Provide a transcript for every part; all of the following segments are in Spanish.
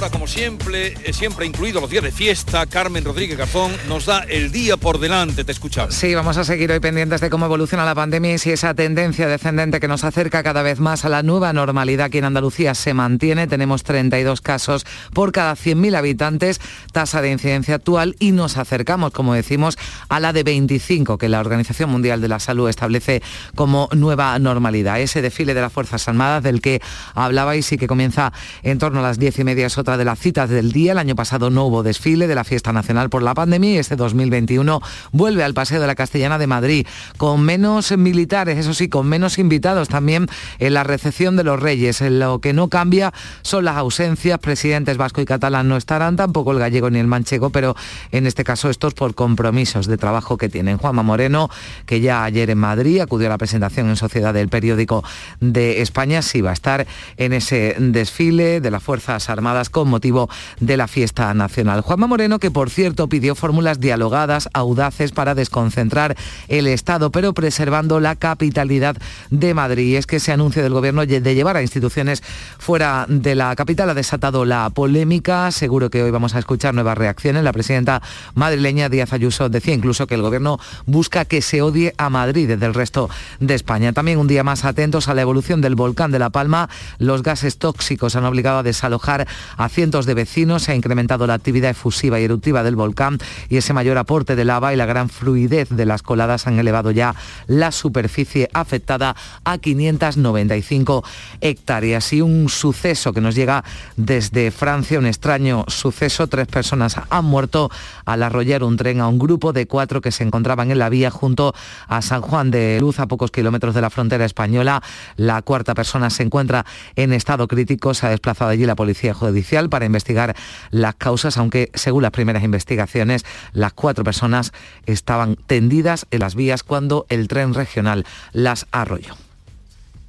hora, como siempre, eh, siempre incluido los días de fiesta, Carmen Rodríguez Garzón nos da el día por delante, te escuchamos. Sí, vamos a seguir hoy pendientes de cómo evoluciona la pandemia y si esa tendencia descendente que nos acerca cada vez más a la nueva normalidad que en Andalucía se mantiene. Tenemos 32 casos por cada 100.000 habitantes, tasa de incidencia actual y nos acercamos, como decimos, a la de 25 que la Organización Mundial de la Salud establece como nueva normalidad. Ese desfile de las Fuerzas Armadas del que hablabais y que comienza en torno a las diez y media es otra de las citas del día. El año pasado no hubo desfile de la fiesta nacional por la pandemia y este 2021 vuelve al Paseo de la Castellana de Madrid con menos militares, eso sí, con menos invitados también en la recepción de los reyes. Lo que no cambia son las ausencias. Presidentes vasco y catalán no estarán, tampoco el gallego ni el manchego, pero en este caso estos por compromisos de trabajo que tienen. Juanma Moreno, que ya ayer en Madrid acudió a la presentación en sociedad del periódico de España, sí va a estar en ese desfile de las Fuerzas Armadas motivo de la fiesta nacional. Juanma Moreno, que por cierto pidió fórmulas dialogadas, audaces para desconcentrar el Estado, pero preservando la capitalidad de Madrid. Y es que ese anuncio del Gobierno de llevar a instituciones fuera de la capital ha desatado la polémica. Seguro que hoy vamos a escuchar nuevas reacciones. La presidenta madrileña Díaz Ayuso decía incluso que el Gobierno busca que se odie a Madrid desde el resto de España. También un día más atentos a la evolución del volcán de La Palma. Los gases tóxicos han obligado a desalojar a cientos de vecinos. Se ha incrementado la actividad efusiva y eruptiva del volcán y ese mayor aporte de lava y la gran fluidez de las coladas han elevado ya la superficie afectada a 595 hectáreas. Y un suceso que nos llega desde Francia, un extraño suceso. Tres personas han muerto al arrollar un tren a un grupo de cuatro que se encontraban en la vía junto a San Juan de Luz, a pocos kilómetros de la frontera española. La cuarta persona se encuentra en estado crítico. Se ha desplazado allí la Policía Judicial para investigar las causas, aunque según las primeras investigaciones, las cuatro personas estaban tendidas en las vías cuando el tren regional las arrolló.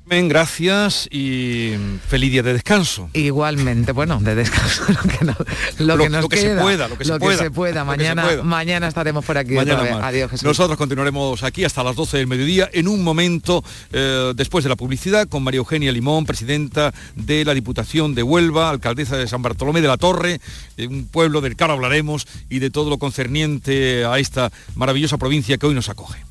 Gracias y feliz día de descanso. Igualmente, bueno, de descanso lo que, nos queda, se pueda, lo que, se, pueda. Mañana, mañana estaremos por aquí. Adiós, Jesús. Nosotros continuaremos aquí hasta las 12 del mediodía en un momento eh, después de la publicidad con María Eugenia Limón, presidenta de la Diputación de Huelva, alcaldesa de San Bartolomé de la Torre, un pueblo del que ahora hablaremos y de todo lo concerniente a esta maravillosa provincia que hoy nos acoge.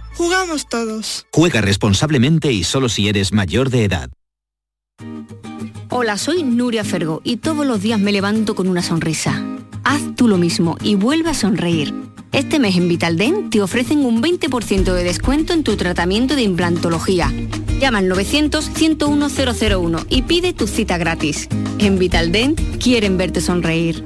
Jugamos todos. Juega responsablemente y solo si eres mayor de edad. Hola, soy Nuria Fergo y todos los días me levanto con una sonrisa. Haz tú lo mismo y vuelve a sonreír. Este mes en Vitaldent te ofrecen un 20% de descuento en tu tratamiento de implantología. Llama al 900-101-001 y pide tu cita gratis. En Vitaldent quieren verte sonreír.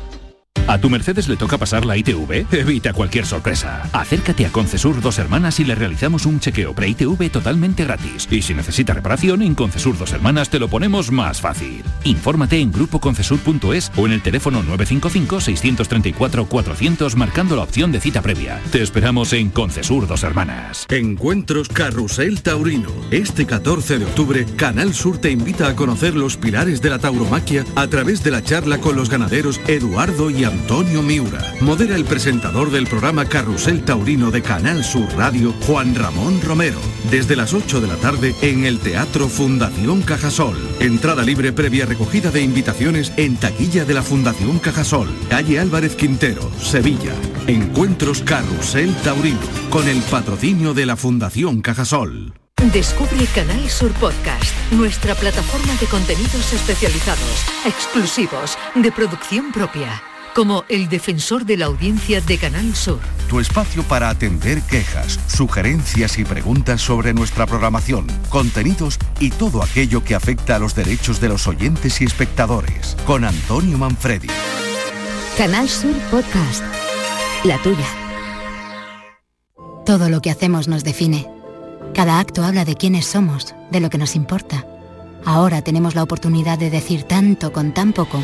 ¿A tu Mercedes le toca pasar la ITV? Evita cualquier sorpresa. Acércate a Concesur Dos Hermanas y le realizamos un chequeo pre-ITV totalmente gratis. Y si necesita reparación, en Concesur Dos Hermanas te lo ponemos más fácil. Infórmate en grupoconcesur.es o en el teléfono 955-634-400 marcando la opción de cita previa. Te esperamos en Concesur Dos Hermanas. Encuentros Carrusel Taurino. Este 14 de octubre, Canal Sur te invita a conocer los pilares de la tauromaquia a través de la charla con los ganaderos Eduardo y Antonio Miura. Modera el presentador del programa Carrusel Taurino de Canal Sur Radio, Juan Ramón Romero. Desde las 8 de la tarde en el Teatro Fundación Cajasol. Entrada libre previa recogida de invitaciones en taquilla de la Fundación Cajasol. Calle Álvarez Quintero, Sevilla. Encuentros Carrusel Taurino. Con el patrocinio de la Fundación Cajasol. Descubre Canal Sur Podcast, nuestra plataforma de contenidos especializados, exclusivos, de producción propia como el defensor de la audiencia de Canal Sur. Tu espacio para atender quejas, sugerencias y preguntas sobre nuestra programación, contenidos y todo aquello que afecta a los derechos de los oyentes y espectadores. Con Antonio Manfredi. Canal Sur Podcast. La tuya. Todo lo que hacemos nos define. Cada acto habla de quiénes somos, de lo que nos importa. Ahora tenemos la oportunidad de decir tanto con tan poco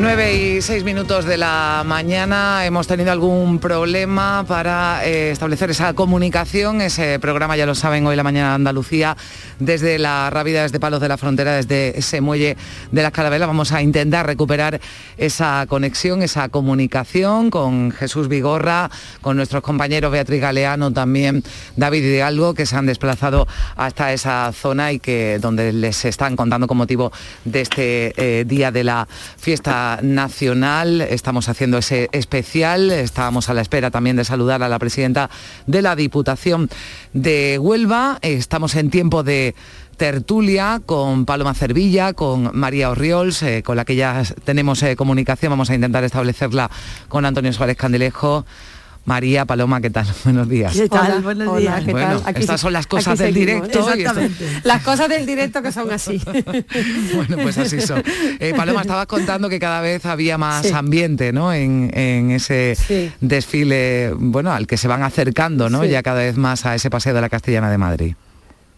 9 y 6 minutos de la mañana hemos tenido algún problema para eh, establecer esa comunicación, ese programa ya lo saben hoy la mañana de Andalucía desde la Rábida, desde Palos de la Frontera, desde ese muelle de las Carabelas. Vamos a intentar recuperar esa conexión, esa comunicación con Jesús Vigorra, con nuestros compañeros Beatriz Galeano, también David Hidalgo, que se han desplazado hasta esa zona y que donde les están contando con motivo de este eh, día de la fiesta nacional. Estamos haciendo ese especial. Estábamos a la espera también de saludar a la presidenta de la Diputación de Huelva. Estamos en tiempo de tertulia con Paloma Cervilla, con María Orriols, eh, con la que ya tenemos eh, comunicación. Vamos a intentar establecerla con Antonio Suárez Candelejo. María Paloma, ¿qué tal? Buenos días. ¿Qué tal? Buenos días. bueno, estas son las cosas del directo. Exactamente. Las cosas del directo que son así. bueno, pues así son. Eh, Paloma, estabas contando que cada vez había más ambiente, ¿no? En, ese desfile, bueno, al que se van acercando, ¿no? Ya cada vez más a ese paseo de la Castellana de Madrid.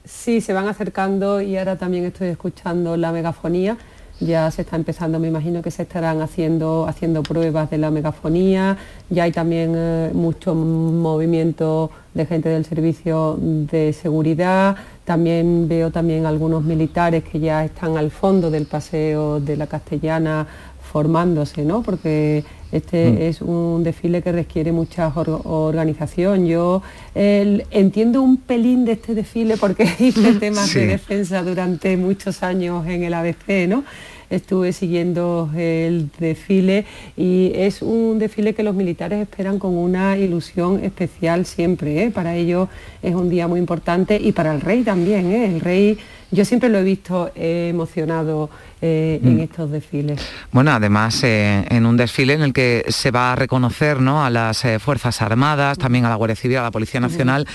Sí, se van acercando y ahora también estoy escuchando la megafonía ya se está empezando, me imagino que se estarán haciendo, haciendo pruebas de la megafonía, ya hay también eh, mucho movimiento de gente del servicio de seguridad, también veo también algunos militares que ya están al fondo del paseo de la castellana formándose, ¿no? Porque este mm. es un desfile que requiere mucha organización. Yo entiendo un pelín de este desfile porque hice temas de defensa durante muchos años en el ABC, ¿no? estuve siguiendo el desfile y es un desfile que los militares esperan con una ilusión especial siempre. ¿eh? Para ellos es un día muy importante y para el rey también. ¿eh? El rey yo siempre lo he visto emocionado eh, en mm. estos desfiles. Bueno, además en un desfile en el que se va a reconocer ¿no? a las Fuerzas Armadas, también a la Guardia Civil, a la Policía Nacional.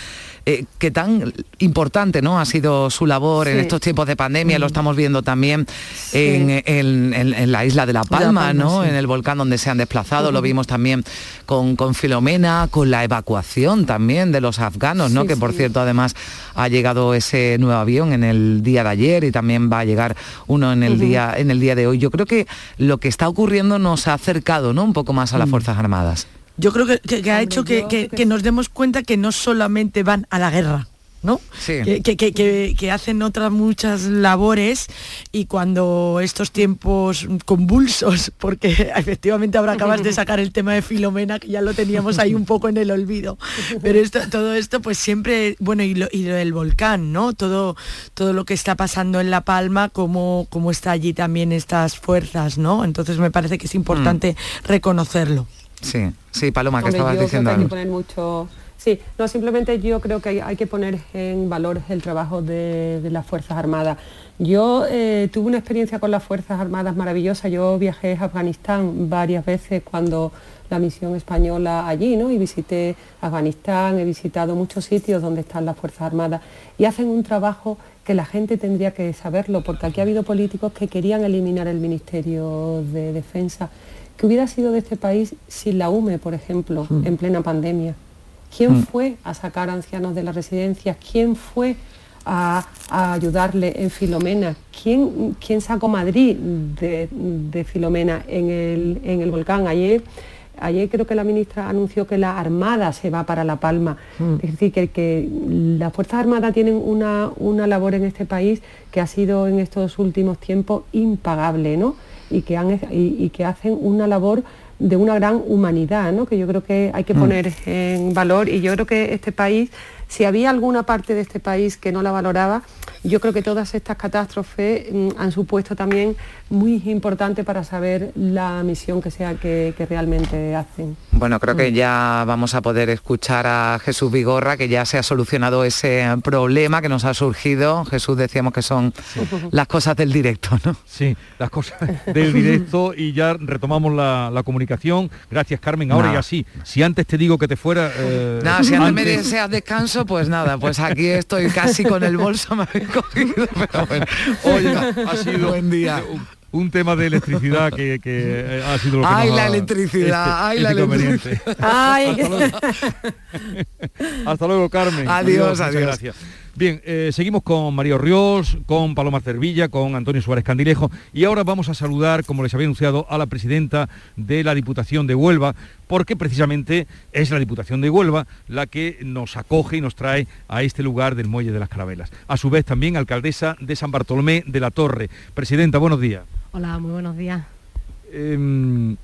Eh, qué tan importante ¿no? ha sido su labor en estos tiempos de pandemia, lo mm. estamos viendo también en, la isla de La Palma, ¿no? en el volcán donde se han desplazado, lo vimos también con, con, Filomena, con la evacuación también de los afganos, ¿no? que por cierto además ha llegado ese nuevo avión en el día de ayer y también va a llegar uno en el, día, en el día de hoy. Yo creo que lo que está ocurriendo nos ha acercado ¿no? un poco más a las mm. Fuerzas Armadas. Yo creo que, ha hecho que, nos demos cuenta que no solamente van a la guerra, ¿no? Que, hacen otras muchas labores y cuando estos tiempos convulsos, porque efectivamente ahora acabas de sacar el tema de Filomena, que ya lo teníamos ahí un poco en el olvido, pero esto, todo esto pues siempre, bueno, y lo, del volcán, ¿no? Todo, todo lo que está pasando en La Palma, cómo, cómo está allí también estas fuerzas, ¿no? Entonces me parece que es importante mm. reconocerlo. Sí, sí, Paloma, que estabas diciendo Hay que poner mucho... Sí, no, simplemente yo creo que hay, que poner en valor el trabajo de, las Fuerzas Armadas. Yo eh, tuve una experiencia con las Fuerzas Armadas maravillosa. Yo viajé a Afganistán varias veces cuando la misión española allí, ¿no? Y visité Afganistán, he visitado muchos sitios donde están las Fuerzas Armadas y hacen un trabajo que la gente tendría que saberlo, porque aquí ha habido políticos que querían eliminar el Ministerio de Defensa ¿Qué hubiera sido de este país sin la UME, por ejemplo, mm. en plena pandemia? ¿Quién mm. fue a sacar ancianos de las residencias? ¿Quién fue a, ayudarle en Filomena? ¿Quién, quién sacó Madrid de, Filomena en el, volcán? Ayer, ayer creo que la ministra anunció que la Armada se va para La Palma. Mm. Es decir, que, que, las Fuerzas Armadas tienen una, una labor en este país que ha sido en estos últimos tiempos impagable, ¿no? Y que, han, y que hacen una labor de una gran humanidad, ¿no? que yo creo que hay que mm. poner en valor y yo creo que este país, si había alguna parte de este país que no la valoraba, yo creo que todas estas catástrofes mm, han supuesto también muy importante para saber la misión que sea que, realmente hacen. Bueno, creo que ya vamos a poder escuchar a Jesús Vigorra, que ya se ha solucionado ese problema que nos ha surgido. Jesús decíamos que son las cosas del directo, ¿no? Sí, las cosas del directo y ya retomamos la, comunicación. Gracias, Carmen. Ahora ya sí. Si antes te digo que te fuera... Eh, nada, si antes, me deseas descanso, pues nada, pues aquí estoy casi con el bolso me cogido, pero bueno. Oye, ha sido... Buen día un tema de electricidad que, eh, ha sido lo que ay, la electricidad, este, ay, la electricidad. Hasta, luego. Hasta luego, Carmen. Adiós, adiós. Gracias. Bien, eh, seguimos con María Ríos, con Paloma Cervilla, con Antonio Suárez Candilejo y ahora vamos a saludar, como les había anunciado, a la presidenta de la Diputación de Huelva, porque precisamente es la Diputación de Huelva la que nos acoge y nos trae a este lugar del Muelle de las Carabelas. A su vez también alcaldesa de San Bartolomé de la Torre. Presidenta, buenos días. Hola, muy buenos días. Em,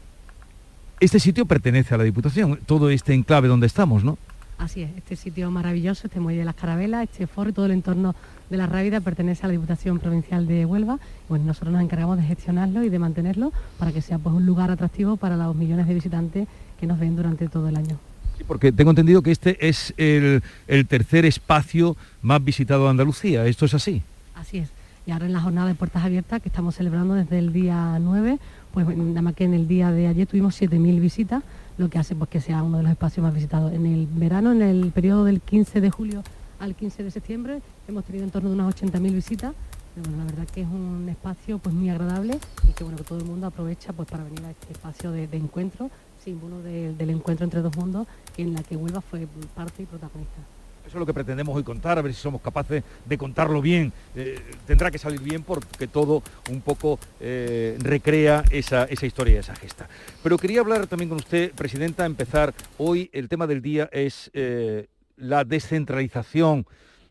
este sitio pertenece a la Diputación, todo este enclave donde estamos, ¿no? Así es, este sitio maravilloso, este muelle de las Carabelas, este foro y todo el entorno de la Rábida pertenece a la Diputación Provincial de Huelva. Bueno, nosotros nos encargamos de gestionarlo y de mantenerlo para que sea pues, un lugar atractivo para los millones de visitantes que nos ven durante todo el año. Sí, porque tengo entendido que este es el, el tercer espacio más visitado de Andalucía. ¿Esto es así? Así es. Y ahora en la jornada de puertas abiertas que estamos celebrando desde el día 9, pues nada más que en el día de ayer tuvimos 7.000 visitas lo que hace pues, que sea uno de los espacios más visitados. En el verano, en el periodo del 15 de julio al 15 de septiembre, hemos tenido en torno de unas 80.000 visitas. bueno, la verdad que es un espacio pues, muy agradable y que, bueno, que todo el mundo aprovecha pues, para venir a este espacio de, encuentro, símbolo del encuentro entre dos mundos, en la que Huelva fue parte y protagonista. Eso es lo que pretendemos hoy contar, a ver si somos capaces de contarlo bien. Eh, tendrá que salir bien porque todo un poco eh, recrea esa, historia y esa gesta. Pero quería hablar también con usted, Presidenta, empezar hoy, el tema del día es eh, la descentralización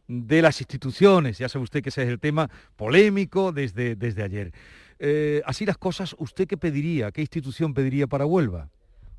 de las instituciones. Ya sabe usted que ese es el tema polémico desde, desde ayer. así las cosas, ¿usted qué pediría? ¿Qué institución pediría para Huelva?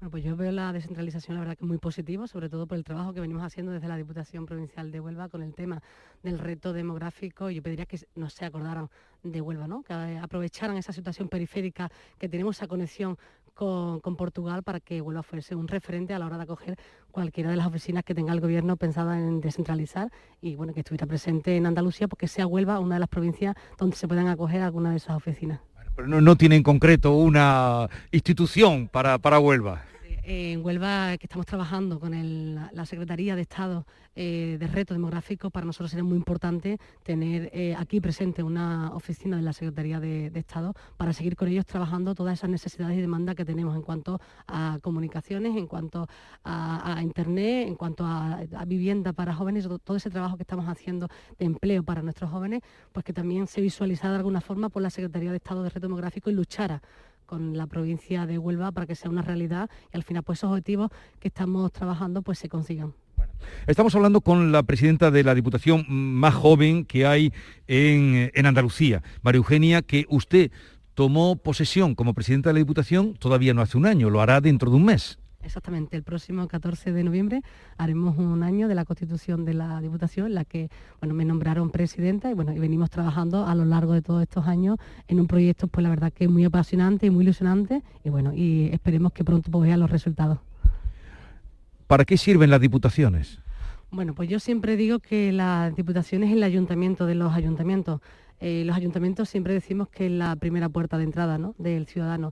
Bueno, pues yo veo la descentralización, la verdad que muy positivo, sobre todo por el trabajo que venimos haciendo desde la Diputación Provincial de Huelva con el tema del reto demográfico. Yo pediría que no se acordaran de Huelva, ¿no? que aprovecharan esa situación periférica, que tenemos esa conexión con, Portugal para que Huelva fuese un referente a la hora de acoger cualquiera de las oficinas que tenga el gobierno pensada en descentralizar y bueno, que estuviera presente en Andalucía porque sea Huelva una de las provincias donde se puedan acoger alguna de esas oficinas. Pero no, tiene en concreto una institución para, para Huelva en Huelva que estamos trabajando con la Secretaría de Estado eh, de Reto Demográfico, para nosotros sería muy importante tener eh, aquí presente una oficina de la Secretaría de, Estado para seguir con ellos trabajando todas esas necesidades y demandas que tenemos en cuanto a comunicaciones, en cuanto a, Internet, en cuanto a, vivienda para jóvenes, todo ese trabajo que estamos haciendo de empleo para nuestros jóvenes, pues que también se visualizara de alguna forma por la Secretaría de Estado de Reto Demográfico y luchara con la provincia de Huelva para que sea una realidad y al final pues esos objetivos que estamos trabajando pues se consigan. Estamos hablando con la presidenta de la Diputación más joven que hay en, en Andalucía, María Eugenia, que usted tomó posesión como presidenta de la Diputación todavía no hace un año, lo hará dentro de un mes. Exactamente, el próximo 14 de noviembre haremos un año de la constitución de la Diputación, en la que bueno, me nombraron presidenta y, bueno, y venimos trabajando a lo largo de todos estos años en un proyecto, pues la verdad que es muy apasionante y muy ilusionante y bueno, y esperemos que pronto pues, vean los resultados. ¿Para qué sirven las diputaciones? Bueno, pues yo siempre digo que la diputación es el ayuntamiento de los ayuntamientos. Eh, los ayuntamientos siempre decimos que es la primera puerta de entrada ¿no? del ciudadano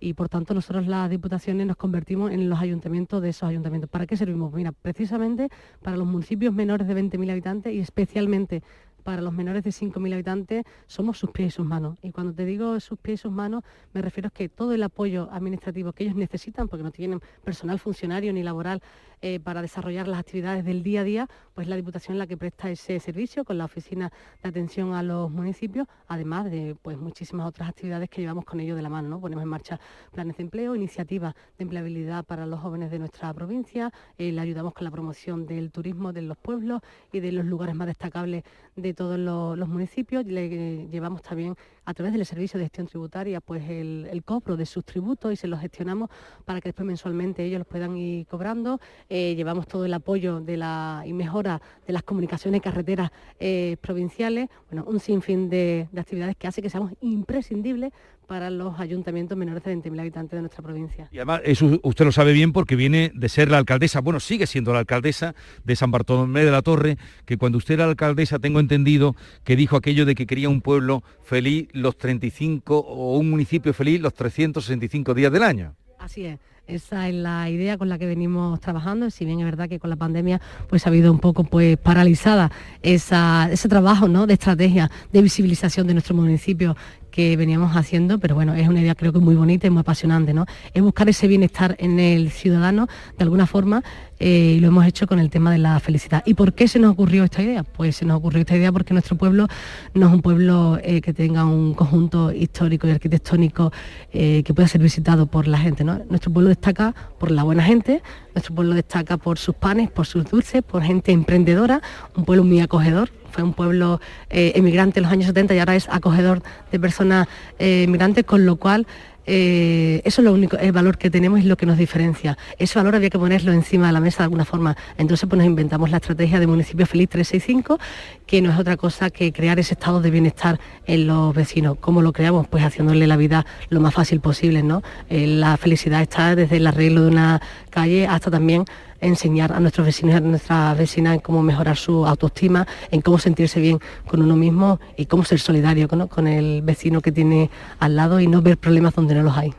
y por tanto nosotros las diputaciones nos convertimos en los ayuntamientos de esos ayuntamientos. ¿Para qué servimos? Mira, precisamente para los municipios menores de 20.000 habitantes y especialmente para los menores de 5.000 habitantes somos sus pies y sus manos. Y cuando te digo sus pies y sus manos, me refiero a que todo el apoyo administrativo que ellos necesitan, porque no tienen personal funcionario ni laboral eh, para desarrollar las actividades del día a día, pues la Diputación la que presta ese servicio con la Oficina de Atención a los Municipios, además de pues muchísimas otras actividades que llevamos con ellos de la mano. ¿no? Ponemos en marcha planes de empleo, iniciativas de empleabilidad para los jóvenes de nuestra provincia, eh, le ayudamos con la promoción del turismo de los pueblos y de los lugares más destacables de todos los, municipios. Le eh, llevamos también a través del servicio de gestión tributaria pues el, cobro de sus tributos y se los gestionamos para que después mensualmente ellos los puedan ir cobrando. Eh, llevamos todo el apoyo de la y mejora de las comunicaciones carreteras eh, provinciales, bueno, un sinfín de actividades que hace que seamos imprescindibles para los ayuntamientos menores de 20.000 habitantes de nuestra provincia. Y además, eso usted lo sabe bien porque viene de ser la alcaldesa, bueno, sigue siendo la alcaldesa de San Bartolomé de la Torre, que cuando usted era alcaldesa, tengo entendido que dijo aquello de que quería un pueblo feliz los 35 o un municipio feliz los 365 días del año. Así es. Esa es la idea con la que venimos trabajando, si bien es verdad que con la pandemia pues ha habido un poco pues paralizada ese trabajo ¿no? de estrategia de visibilización de nuestro municipio que veníamos haciendo, pero bueno, es una idea creo que muy bonita y muy apasionante, ¿no? Es buscar ese bienestar en el ciudadano de alguna forma eh, y lo hemos hecho con el tema de la felicidad. ¿Y por qué se nos ocurrió esta idea? Pues se nos ocurrió esta idea porque nuestro pueblo no es un pueblo eh, que tenga un conjunto histórico y arquitectónico eh, que pueda ser visitado por la gente, ¿no? Nuestro pueblo destaca por la buena gente, nuestro pueblo destaca por sus panes, por sus dulces, por gente emprendedora, un pueblo muy acogedor, fue un pueblo eh, emigrante en los años 70 y ahora es acogedor de personas eh, emigrantes, con lo cual eh, eso es lo único, el valor que tenemos y lo que nos diferencia. Ese valor había que ponerlo encima de la mesa de alguna forma. Entonces pues nos inventamos la estrategia de Municipio Feliz 365, que no es otra cosa que crear ese estado de bienestar en los vecinos. ¿Cómo lo creamos? Pues haciéndole la vida lo más fácil posible, ¿no? la felicidad está desde el arreglo de una hasta también enseñar a nuestros vecinos y a nuestras vecinas en cómo mejorar su autoestima, en cómo sentirse bien con uno mismo y cómo ser solidario con el vecino que tiene al lado y no ver problemas donde no los hay.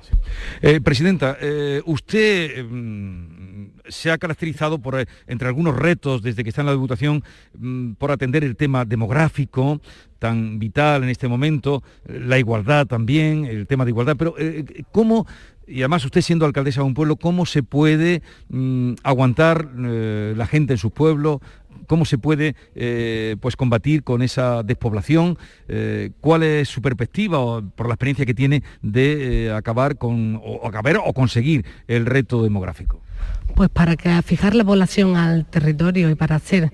Eh, presidenta, eh, usted mm, se ha caracterizado por, eh, entre algunos retos desde que está en la Diputación, mm, por atender el tema demográfico, tan vital en este momento, la igualdad también, el tema de igualdad, pero ¿cómo y además usted siendo alcaldesa de un pueblo, ¿cómo se puede mm, aguantar eh, la gente en su pueblo? ¿Cómo se puede eh, pues combatir con esa despoblación? Eh, ¿Cuál es su perspectiva por la experiencia que tiene de acabar con o, acabar o conseguir el reto demográfico? Pues para fijar la población al territorio y para hacer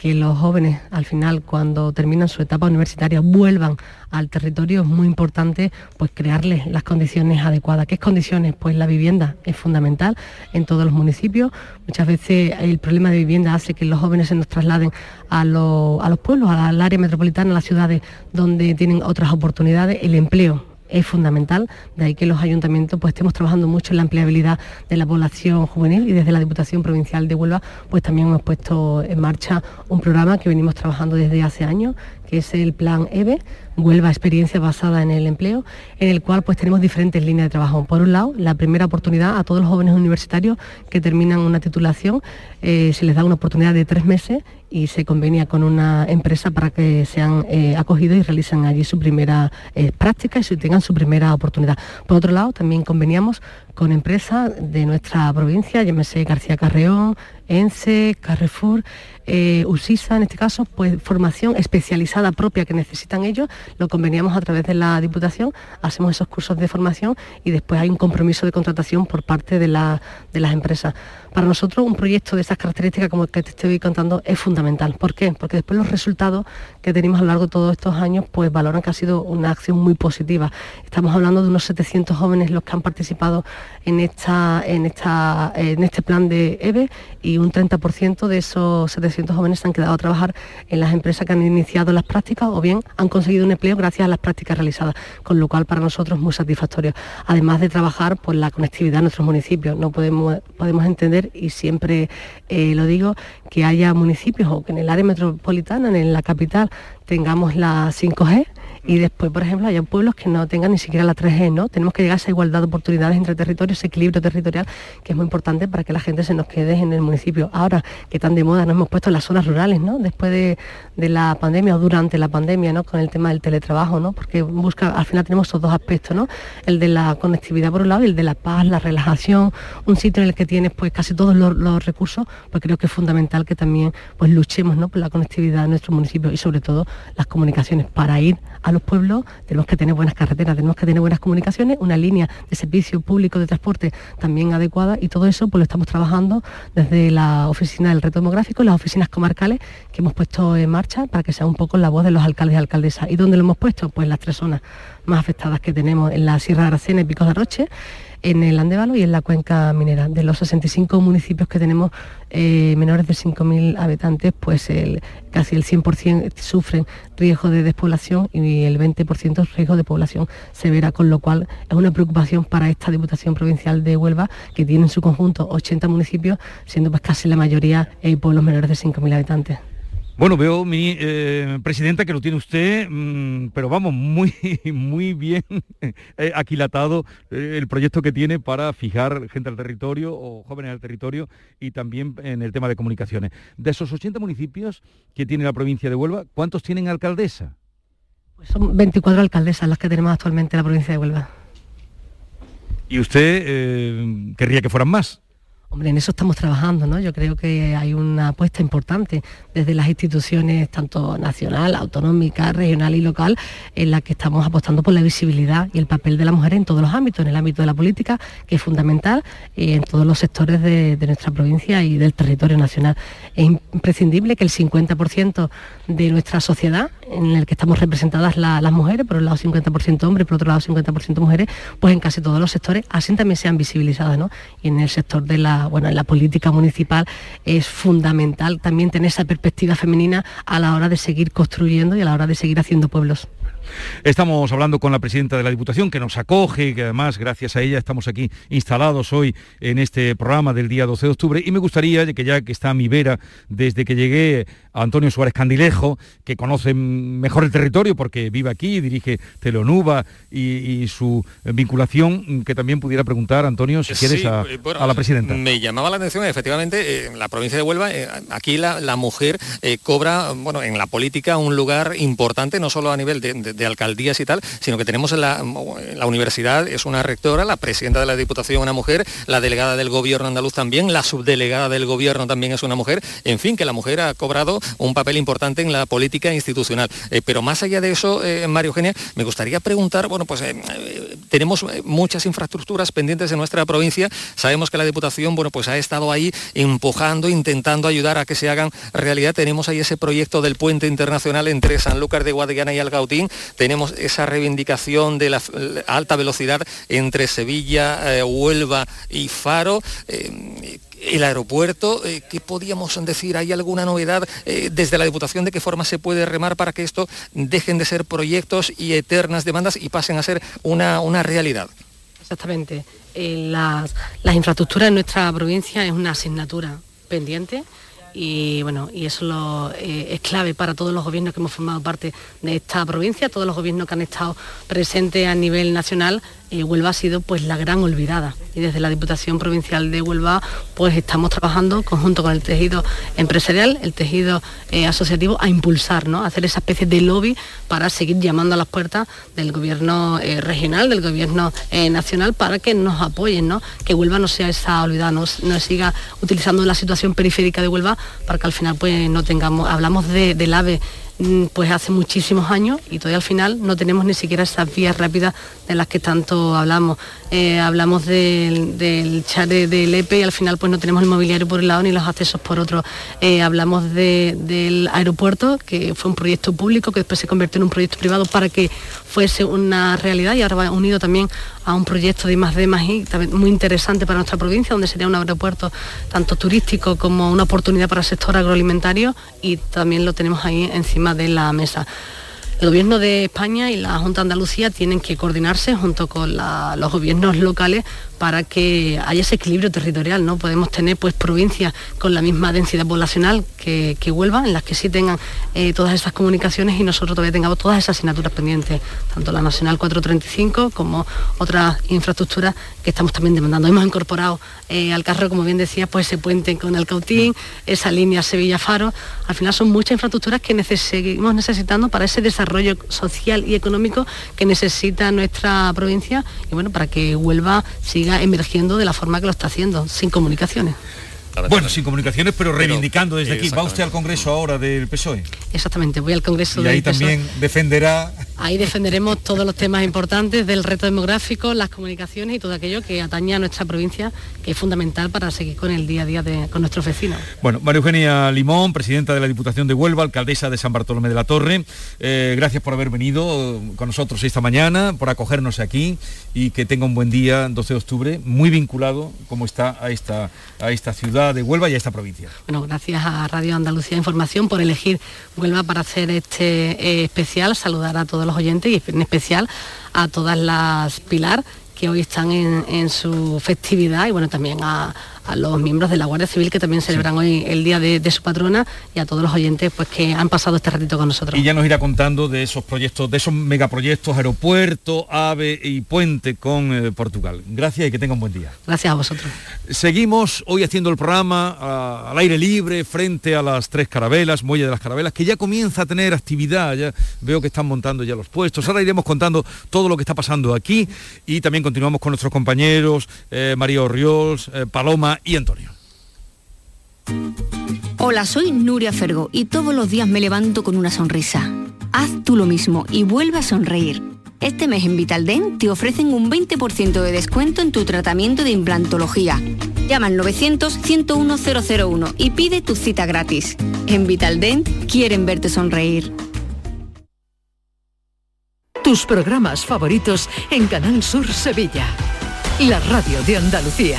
que los jóvenes al final cuando terminan su etapa universitaria vuelvan al territorio es muy importante pues crearles las condiciones adecuadas. ¿Qué condiciones? Pues la vivienda es fundamental en todos los municipios. Muchas veces el problema de vivienda hace que los jóvenes se nos trasladen a, a los pueblos, al área metropolitana, a las ciudades donde tienen otras oportunidades. El empleo es fundamental, de ahí que los ayuntamientos pues estemos trabajando mucho en la empleabilidad de la población juvenil y desde la Diputación Provincial de Huelva pues también hemos puesto en marcha un programa que venimos trabajando desde hace años, que es el plan EVE, Huelva Experiencia Basada en el Empleo, en el cual pues tenemos diferentes líneas de trabajo. Por un lado, la primera oportunidad a todos los jóvenes universitarios que terminan una titulación, eh, se les da una oportunidad de tres meses y se convenia con una empresa para que sean eh, acogidos y realicen allí su primera eh, práctica y tengan su primera oportunidad. Por otro lado, también conveniamos con empresas de nuestra provincia, llámese García Carreón, ENCE, Carrefour, eh, USISA, en este caso, pues formación especializada propia que necesitan ellos, lo conveniamos a través de la Diputación, hacemos esos cursos de formación y después hay un compromiso de contratación por parte de, las empresas. Para nosotros un proyecto de esas características como el que te estoy contando es fundamental. ¿Por qué? Porque después los resultados que tenemos a lo largo de todos estos años pues valoran que ha sido una acción muy positiva. Estamos hablando de unos 700 jóvenes los que han participado en, esta, en, esta, en este plan de EVE y un 30% de esos 700 jóvenes se han quedado a trabajar en las empresas que han iniciado las prácticas o bien han conseguido un empleo gracias a las prácticas realizadas, con lo cual para nosotros es muy satisfactorio. Además de trabajar por la conectividad en nuestros municipios, no podemos, podemos entender y siempre eh, lo digo, que haya municipios o que en el área metropolitana, en la capital, tengamos la 5G Y después, por ejemplo, hay pueblos que no tengan ni siquiera la 3G, ¿no? Tenemos que llegar a esa igualdad de oportunidades entre territorios, ese equilibrio territorial, que es muy importante para que la gente se nos quede en el municipio. Ahora, que tan de moda nos hemos puesto en las zonas rurales, ¿no? Después de, la pandemia o durante la pandemia, ¿no? Con el tema del teletrabajo, ¿no? Porque busca, al final tenemos esos dos aspectos, ¿no? El de la conectividad por un lado y el de la paz, la relajación, un sitio en el que tienes pues casi todos los, recursos, pues creo que es fundamental que también pues luchemos ¿no? por la conectividad en nuestro municipio y sobre todo las comunicaciones. Para ir a los pueblos tenemos que tener buenas carreteras, tenemos que tener buenas comunicaciones, una línea de servicio público de transporte también adecuada y todo eso pues lo estamos trabajando desde la oficina del reto demográfico, las oficinas comarcales que hemos puesto en marcha para que sea un poco la voz de los alcaldes y alcaldesas. ¿Y dónde lo hemos puesto? Pues las tres zonas más afectadas que tenemos en la Sierra de Aracena y Picos de Roche, en el Andévalo y en la cuenca minera. De los 65 municipios que tenemos eh, menores de 5.000 habitantes, pues casi el 100% sufren riesgo de despoblación y el 20% riesgo de población severa, con lo cual es una preocupación para esta Diputación Provincial de Huelva, que tiene en su conjunto 80 municipios, siendo pues casi la mayoría eh, pueblos menores de 5.000 habitantes. Bueno, veo, mi eh, presidenta, que lo tiene usted, mm, pero vamos, muy, muy bien eh, aquilatado eh, el proyecto que tiene para fijar gente al territorio o jóvenes al territorio y también en el tema de comunicaciones. De esos 80 municipios que tiene la provincia de Huelva, ¿cuántos tienen alcaldesa? Pues son 24 alcaldesas las que tenemos actualmente en la provincia de Huelva. ¿Y usted querría que fueran más? Hombre, en eso estamos trabajando, ¿no? Yo creo que hay una apuesta importante desde las instituciones, tanto nacional, autonómica, regional y local, en la que estamos apostando por la visibilidad y el papel de la mujer en todos los ámbitos, en el ámbito de la política, que es fundamental, y en todos los sectores de, nuestra provincia y del territorio nacional. Es imprescindible que el 50% de nuestra sociedad, en el que estamos representadas las mujeres, por un lado 50% hombres, por otro lado 50% mujeres, pues en casi todos los sectores, así también sean visibilizadas, ¿no? Y en el sector de la bueno, en la política municipal es fundamental también tener esa perspectiva femenina a la hora de seguir construyendo y a la hora de seguir haciendo pueblos. Estamos hablando con la presidenta de la Diputación que nos acoge, que además gracias a ella estamos aquí instalados hoy en este programa del día 12 de octubre y me gustaría, que ya que está a mi vera desde que llegué a Antonio Suárez Candilejo, que conoce mejor el territorio porque vive aquí, dirige Telonuba y, su vinculación, que también pudiera preguntar, Antonio, si quieres, a, eh, la presidenta. Me llamaba la atención, efectivamente, en la provincia de Huelva, eh, aquí la, mujer eh, cobra, bueno, en la política un lugar importante, no solo a nivel de de alcaldías y tal, sino que tenemos en la, la universidad, es una rectora, la presidenta de la Diputación una mujer, la delegada del gobierno andaluz también, la subdelegada del gobierno también es una mujer, en fin, que la mujer ha cobrado un papel importante en la política institucional. Eh, pero más allá de eso, eh, Mario Eugenia, me gustaría preguntar, bueno, pues eh, tenemos muchas infraestructuras pendientes en nuestra provincia, sabemos que la Diputación, bueno, pues ha estado ahí empujando, intentando ayudar a que se hagan realidad, tenemos ahí ese proyecto del puente internacional entre Sanlúcar de Guadiana y Algautín, tenemos esa reivindicación de la alta velocidad entre Sevilla, eh, Huelva y Faro. Eh, el aeropuerto, eh, ¿qué podíamos decir? ¿Hay alguna novedad desde la Diputación de qué forma se puede remar para que esto dejen de ser proyectos y eternas demandas y pasen a ser una, una realidad? Exactamente. las, las infraestructuras en nuestra provincia es una asignatura pendiente y bueno, y eso eh, es clave para todos los gobiernos que hemos formado parte de esta provincia, todos los gobiernos que han estado presentes a nivel nacional eh, Huelva ha sido pues la gran olvidada y desde la Diputación Provincial de Huelva pues estamos trabajando conjunto con el tejido empresarial, el tejido eh, asociativo a impulsar, ¿no? a hacer esa especie de lobby para seguir llamando a las puertas del gobierno eh, regional, del gobierno nacional para que nos apoyen, ¿no? que Huelva no sea esa olvidada, no, siga utilizando la situación periférica de Huelva para que al final pues no tengamos, hablamos de, del AVE pues hace muchísimos años y todavía al final no tenemos ni siquiera esas vías rápidas de las que tanto hablamos. Eh, hablamos del, del chare del EPE y al final pues no tenemos el mobiliario por un lado ni los accesos por otro. Eh, hablamos del aeropuerto, que fue un proyecto público que después se convirtió en un proyecto privado para que fuese una realidad y ahora va unido también a un proyecto de más de más y muy interesante para nuestra provincia, donde sería un aeropuerto tanto turístico como una oportunidad para el sector agroalimentario y también lo tenemos ahí encima de la mesa. El gobierno de España y la Junta de Andalucía tienen que coordinarse junto con los gobiernos locales para que haya ese equilibrio territorial, ¿no? Podemos tener pues provincias con la misma densidad poblacional que, que Huelva, en las que sí tengan eh, todas esas comunicaciones y nosotros todavía tengamos todas esas asignaturas pendientes, tanto la Nacional 435 como otras infraestructuras que estamos también demandando. Hemos incorporado eh, al carro, como bien decía, pues ese puente con el Cautín, esa línea Sevilla-Faro. Al final son muchas infraestructuras que seguimos necesitando para ese desarrollo social y económico que necesita nuestra provincia y bueno, para que Huelva siga emergiendo de la forma que lo está haciendo, sin comunicaciones. Bueno, sin comunicaciones, pero reivindicando desde aquí. ¿Va usted al Congreso ahora del PSOE? Exactamente, voy al Congreso y ahí también e. defenderá... Ahí defenderemos todos los temas importantes del reto demográfico, las comunicaciones y todo aquello que atañe a nuestra provincia, que es fundamental para seguir con el día a día de, con nuestros vecinos. Bueno, María Eugenia Limón, presidenta de la Diputación de Huelva, alcaldesa de San Bartolomé de la Torre, eh, gracias por haber venido con nosotros esta mañana, por acogernos aquí y que tenga un buen día, 12 de octubre, muy vinculado como está a esta, a esta ciudad de Huelva y a esta provincia. Bueno, gracias a Radio Andalucía Información por elegir Huelva para hacer este eh, especial, saludar a todos los oyentes y en especial a todas las Pilar que hoy están en su festividad y bueno, también a, a los miembros de la Guardia Civil que también celebran hoy el día de, su patrona y a todos los oyentes pues que han pasado este ratito con nosotros. Y ya nos irá contando de esos proyectos, de esos megaproyectos, aeropuerto, AVE y puente con eh, Portugal. Gracias y que tenga un buen día. Gracias a vosotros. Seguimos hoy haciendo el programa al aire libre frente a las tres carabelas, Muelle de las Carabelas, que ya comienza a tener actividad, ya veo que están montando ya los puestos. Ahora iremos contando todo lo que está pasando aquí y también continuamos con nuestros compañeros eh, María Orriols, eh, Paloma y Antonio. Hola, soy Nuria Fergo y todos los días me levanto con una sonrisa. Haz tú lo mismo y vuelve a sonreír. Este mes en Vitaldent te ofrecen un 20% de descuento en tu tratamiento de implantología. Llama al 900-101-001 y pide tu cita gratis. En Vitaldent quieren verte sonreír. Tus programas favoritos en Canal Sur Sevilla. La radio de Andalucía.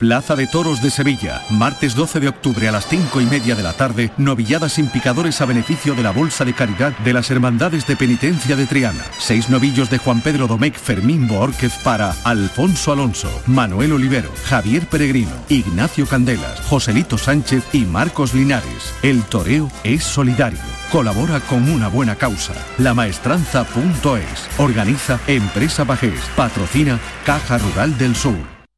Plaza de Toros de Sevilla, martes 12 de octubre a las 5 y media de la tarde, novilladas sin picadores a beneficio de la Bolsa de Caridad de las Hermandades de Penitencia de Triana. Seis novillos de Juan Pedro Domecq Fermín Boórquez para Alfonso Alonso, Manuel Olivero, Javier Peregrino, Ignacio Candelas, Joselito Sánchez y Marcos Linares. El toreo es solidario. Colabora con una buena causa. Lamaestranza.es. Organiza Empresa Bajés. Patrocina Caja Rural del Sur.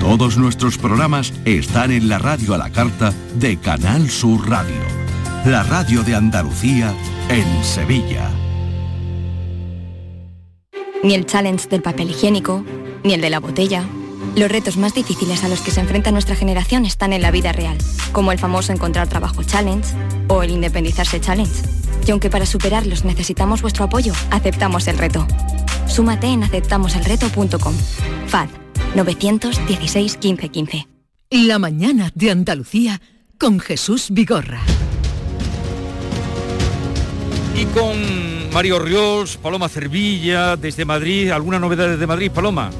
Todos nuestros programas están en la radio a la carta de Canal Sur Radio, la radio de Andalucía en Sevilla. Ni el challenge del papel higiénico, ni el de la botella. Los retos más difíciles a los que se enfrenta nuestra generación están en la vida real, como el famoso encontrar trabajo challenge o el independizarse challenge. Y aunque para superarlos necesitamos vuestro apoyo, aceptamos el reto. Súmate en aceptamoselreto.com. FAD 916 15 15. La mañana de Andalucía con Jesús Vigorra. Y con Mario Ríos, Paloma Cervilla, desde Madrid, ¿alguna novedad desde Madrid, Paloma?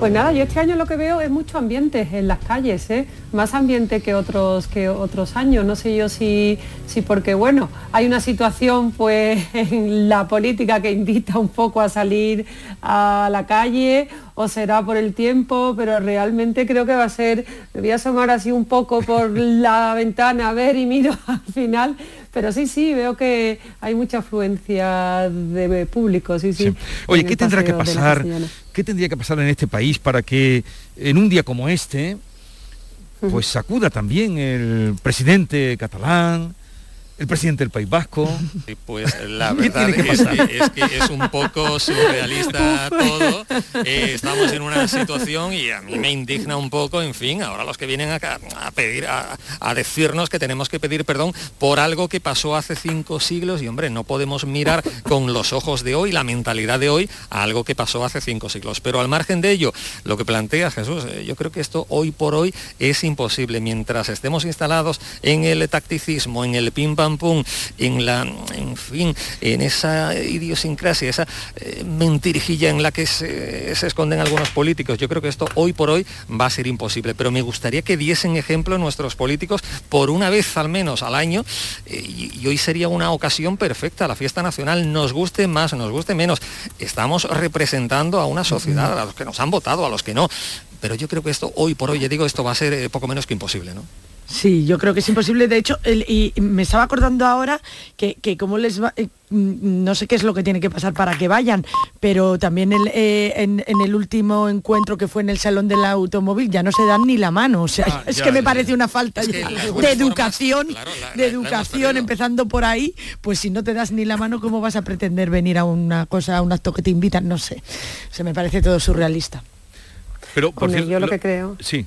Pues nada, yo este año lo que veo es mucho ambiente en las calles, ¿eh? más ambiente que otros, que otros años. No sé yo si, si porque, bueno, hay una situación pues en la política que invita un poco a salir a la calle o será por el tiempo, pero realmente creo que va a ser, me voy a asomar así un poco por la ventana a ver y miro al final, pero sí, sí, veo que hay mucha afluencia de público, sí, sí. Oye, ¿qué tendrá que pasar? ¿Qué tendría que pasar en este país para que en un día como este, pues sacuda también el presidente catalán, el presidente del País Vasco. pues la verdad es que, es un poco surrealista todo. Eh, estamos en una situación y a mí me indigna un poco, en fin, ahora los que vienen acá a pedir, a, decirnos que tenemos que pedir perdón por algo que pasó hace cinco siglos y hombre, no podemos mirar con los ojos de hoy, la mentalidad de hoy, a algo que pasó hace cinco siglos. Pero al margen de ello, lo que plantea Jesús, eh, yo creo que esto hoy por hoy es imposible. Mientras estemos instalados en el tacticismo, en el pim pam en la, en fin, en esa idiosincrasia, esa eh, mentirijilla en la que se, esconden algunos políticos. Yo creo que esto hoy por hoy va a ser imposible, pero me gustaría que diesen ejemplo nuestros políticos por una vez al menos al año eh, y, hoy sería una ocasión perfecta. La fiesta nacional nos guste más, nos guste menos. Estamos representando a una sociedad, a los que nos han votado, a los que no. Pero yo creo que esto hoy por hoy, ya digo, esto va a ser eh, poco menos que imposible, ¿no? Sí, yo creo que es imposible. De hecho, y me estaba acordando ahora que, que como les va, eh, mm, no sé qué es lo que tiene que pasar para que vayan, pero también eh, en, el último encuentro que fue en el Salón del Automóvil ya no se dan ni la mano. O sea, ah, es que me parece una falta de educación, de educación, empezando por ahí, pues si no te das ni la mano, ¿cómo vas a pretender venir a una cosa, a un acto que te invitan? No sé. Se me parece todo surrealista. Pero por yo lo que creo. Sí.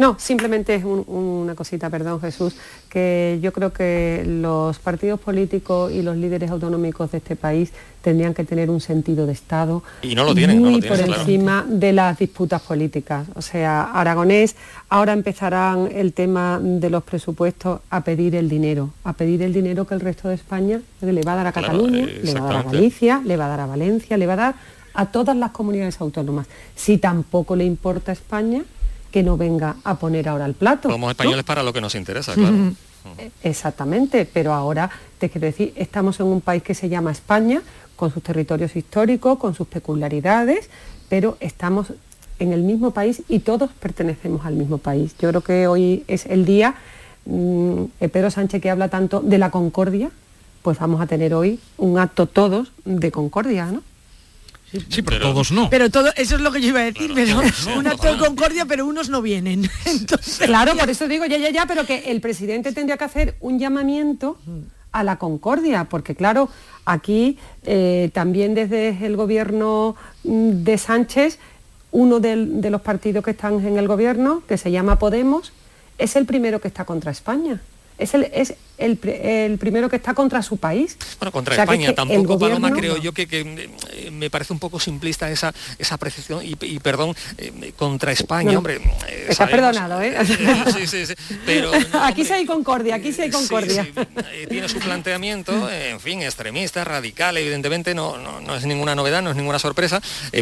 No, simplemente es una cosita, perdón Jesús, que yo creo que los partidos políticos y los líderes autonómicos de este país tendrían que tener un sentido de Estado y no lo tienen, muy por encima de las disputas políticas. O sea, Aragonés ahora empezarán el tema de los presupuestos a pedir el dinero, a pedir el dinero que el resto de España le va a dar a Cataluña, le va a dar a Galicia, le va a dar a Valencia, le va a dar a todas las comunidades autónomas. Si tampoco le importa a España, que no venga a poner ahora el plato. Somos españoles para lo que nos interesa, claro. Eh, exactamente, pero ahora te quiero decir, estamos en un país que se llama España, con sus territorios históricos, con sus peculiaridades, pero estamos en el mismo país y todos pertenecemos al mismo país. Yo creo que hoy es el día, mm, eh, Pedro Sánchez que habla tanto de la concordia, pues vamos a tener hoy un acto todos de concordia, ¿no? Sí, pero, todos no. Pero todo, eso es lo que yo iba a decir, pero, un acto de concordia, pero unos no vienen. claro, por eso digo ya, ya, ya, pero que el presidente tendría que hacer un llamamiento a la concordia, porque claro, aquí eh, también desde el gobierno mm, de Sánchez, uno de los partidos que están en el gobierno, que se llama Podemos, es el primero que está contra España es el, es el, primero que está contra su país. Bueno, contra España tampoco, Paloma, creo yo que, eh, me parece un poco simplista esa, esa apreciación y, perdón, eh, contra España, hombre. Eh, está perdonado, ¿eh? sí, sí, sí, pero... aquí sí hay concordia, aquí sí hay concordia. tiene su planteamiento, en fin, extremista, radical, evidentemente no, no, es ninguna novedad, no es ninguna sorpresa,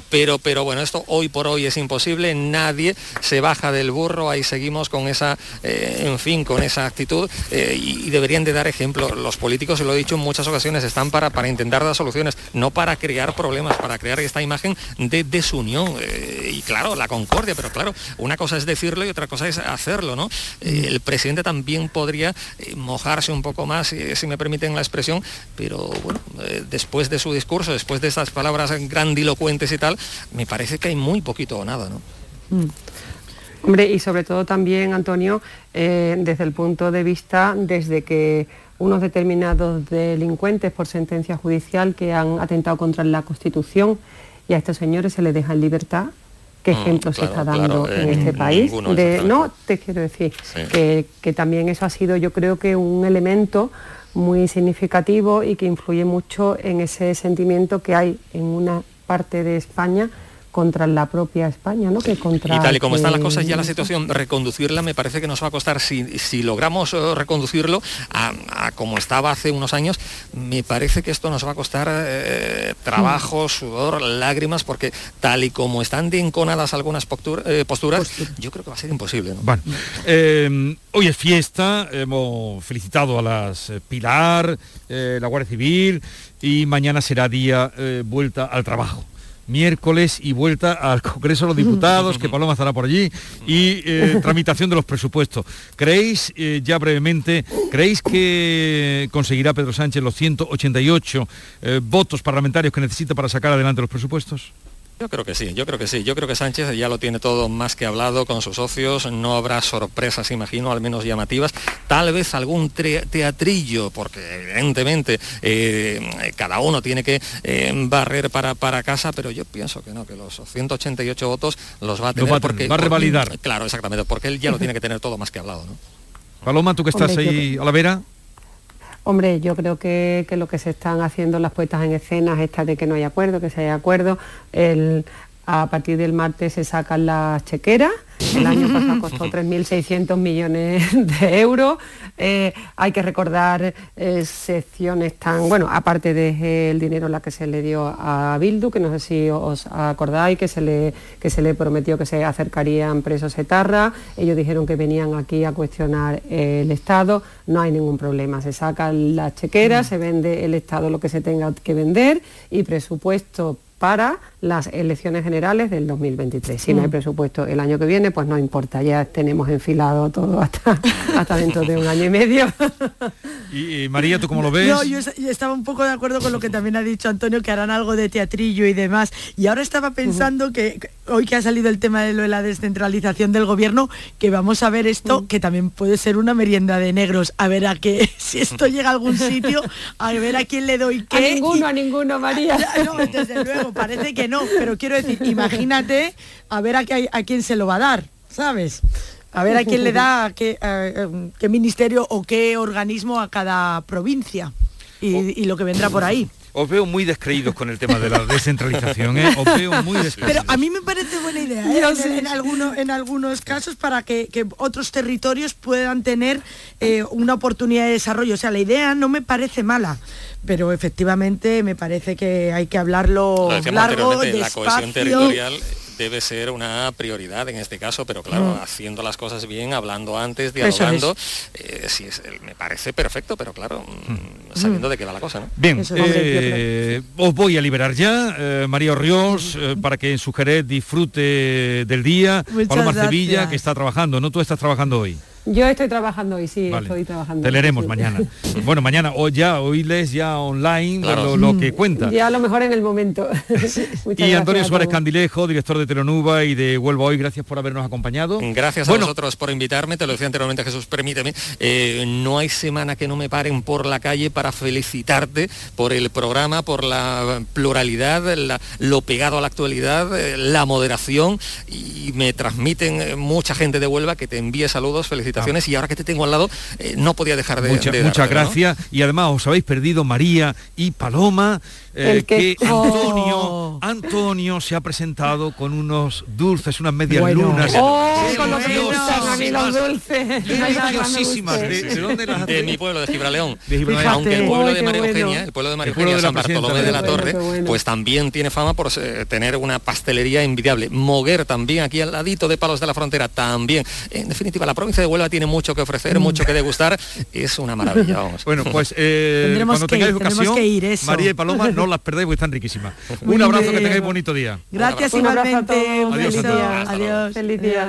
pero, pero bueno, esto hoy por hoy es imposible, nadie se baja del burro, ahí seguimos con esa, en fin, con esa actitud eh, y, de dar ejemplo. Los políticos, se lo he dicho en muchas ocasiones, están para, para intentar dar soluciones, no para crear problemas, para crear esta imagen de desunión. Eh, y claro, la concordia, pero claro, una cosa es decirlo y otra cosa es hacerlo, ¿no? Eh, el presidente también podría mojarse un poco más, si me permiten la expresión, pero bueno, después de su discurso, después de estas palabras grandilocuentes y tal, me parece que hay muy poquito o nada, ¿no? Mm. Hombre, y sobre todo también, Antonio, eh, desde el punto de vista, desde que unos determinados delincuentes por sentencia judicial que han atentado contra la Constitución y a estos señores se les deja en libertad, ¿qué mm, ejemplo se está dando en este país? no, te quiero decir que, que también eso ha sido yo creo que un elemento muy significativo y que influye mucho en ese sentimiento que hay en una parte de España contra la propia España, ¿no? Que contra y tal y como están las cosas ya la situación, reconducirla me parece que nos va a costar, si, si logramos eh, reconducirlo a, como estaba hace unos años, me parece que esto nos va a costar eh, trabajo, sudor, lágrimas, porque tal y como están de enconadas algunas eh, posturas, yo creo que va a ser imposible. Bueno, hoy es fiesta, hemos felicitado a las Pilar, la Guardia Civil, y mañana será día vuelta al trabajo miércoles y vuelta al Congreso de los Diputados, que Paloma estará por allí, y eh, tramitación de los presupuestos. ¿Creéis, eh, ya brevemente, creéis que conseguirá Pedro Sánchez los 188 eh, votos parlamentarios que necesita para sacar adelante los presupuestos? Yo creo que sí, yo creo que sí. Yo creo que Sánchez ya lo tiene todo más que hablado con sus socios. No habrá sorpresas, imagino, al menos llamativas. Tal vez algún teatrillo, porque evidentemente eh, cada uno tiene que eh, barrer para, para casa, pero yo pienso que no, que los 188 votos los va a tener. va, porque, va a revalidar. claro, exactamente, porque él ya lo tiene que tener todo más que hablado. ¿no? Paloma, tú que estás ahí a la vera. Hombre, yo creo que, lo que se están haciendo las puestas en escenas, esta de que no hay acuerdo, que se haya acuerdo, el, a partir del martes se sacan las chequeras, el año pasado costó 3.600 millones de euros. Eh, hay que recordar eh, secciones tan, bueno, aparte del de, dinero la que se le dio a Bildu, que no sé si os acordáis, que se le, que se le prometió que se acercarían presos etarra. Ellos dijeron que venían aquí a cuestionar el Estado. No hay ningún problema. Se sacan las chequeras, se vende el Estado lo que se tenga que vender y presupuesto para las elecciones generales del 2023. Si no hay mm. presupuesto el año que viene, pues no importa, ya tenemos enfilado todo hasta, hasta dentro de un año y medio. Y, María, ¿tú cómo lo ves? No, yo, estaba un poco de acuerdo con lo que también ha dicho Antonio, que harán algo de teatrillo y demás. Y ahora estaba pensando que hoy que ha salido el tema de lo de la descentralización del gobierno, que vamos a ver esto, que también puede ser una merienda de negros. A ver a qué, si esto llega a algún sitio, a ver a quién le doy qué. A ninguno, a ninguno, María. No, desde luego, parece que no, pero quiero decir, imagínate a ver a, qué, a quién se lo va a dar, ¿sabes? A ver a quién le da qué, qué ministerio o qué organismo a cada provincia y, lo que vendrá por ahí. Os veo muy descreídos con el tema de la descentralización, ¿eh? Os veo muy descreídos. Pero a mí me parece buena idea, ¿eh? en, algunos, en algunos casos, para que, otros territorios puedan tener eh, una oportunidad de desarrollo. O sea, la idea no me parece mala pero efectivamente me parece que hay que hablarlo largo, despacio. La cohesión territorial debe ser una prioridad en este caso, pero claro, mm. haciendo las cosas bien, hablando antes, dialogando, eh, me parece perfecto, pero claro, mm, mm. sabiendo de qué va la cosa, ¿no? Bien, eh, os voy a liberar ya, eh, María Ríos, para que en su Jerez disfrute del día, Paloma Sevilla, que está trabajando, ¿no? Tú estás trabajando hoy. Yo estoy trabajando hoy, sí, estoy trabajando. Te leeremos mañana. bueno, mañana o ya oírles ya online lo, que cuenta. Ya a lo mejor en el momento. y Antonio Suárez Candilejo, director de Telenuba y de Huelva Hoy, gracias por habernos acompañado. Gracias a vosotros por invitarme, te lo decía anteriormente Jesús, permíteme. Eh, no hay semana que no me paren por la calle para felicitarte por el programa, por la pluralidad, lo pegado a la actualidad, eh, la moderación y me transmiten mucha gente de Huelva que te envíe saludos, felicitaciones y ahora que te tengo al lado eh, no podía dejar de... muchas gracias. Y además os habéis perdido María y Paloma eh, que Antonio, oh. Antonio se ha presentado con unos dulces, unas medias lunas. Oh, con los dulces. De, mi pueblo, de Gibraleón. Aunque el pueblo de María Eugenia, el pueblo de María Eugenia, San Bartolomé de la Torre, pues también tiene fama por eh, tener una pastelería envidiable. Moguer también, aquí al ladito de Palos de la Frontera, también. En definitiva, la provincia de Huelva tiene mucho que ofrecer, mm. mucho que degustar. Es una maravilla, Bueno, pues eh, cuando tengáis ocasión, María y Paloma, no las perdáis porque están riquísimas. un abrazo, que tengáis bonito día. Gracias igualmente. Un Adiós, Adiós. Feliz día.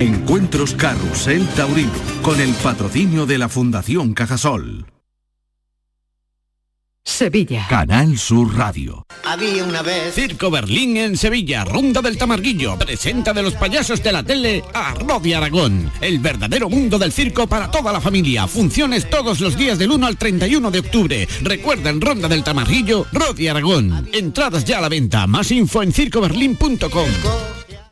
Encuentros Carrusel Taurino. Con el patrocinio de la Fundación Cajasol. Sevilla. Canal Sur Radio. Había una vez. Circo Berlín en Sevilla, Ronda del Tamarguillo. Presenta de los payasos de la tele a Rodi Aragón. El verdadero mundo del circo para toda la familia. Funciones todos los días del 1 al 31 de octubre. Recuerda en Ronda del Tamarguillo, Rodi Aragón. Entradas ya a la venta. Más info en circoberlín.com.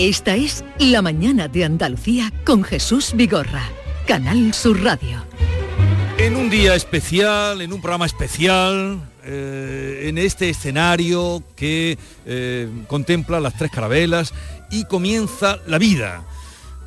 Esta es La Mañana de Andalucía con Jesús Vigorra, Canal Sur Radio. En un día especial, en un programa especial, eh, en este escenario que eh, contempla las tres carabelas y comienza la vida.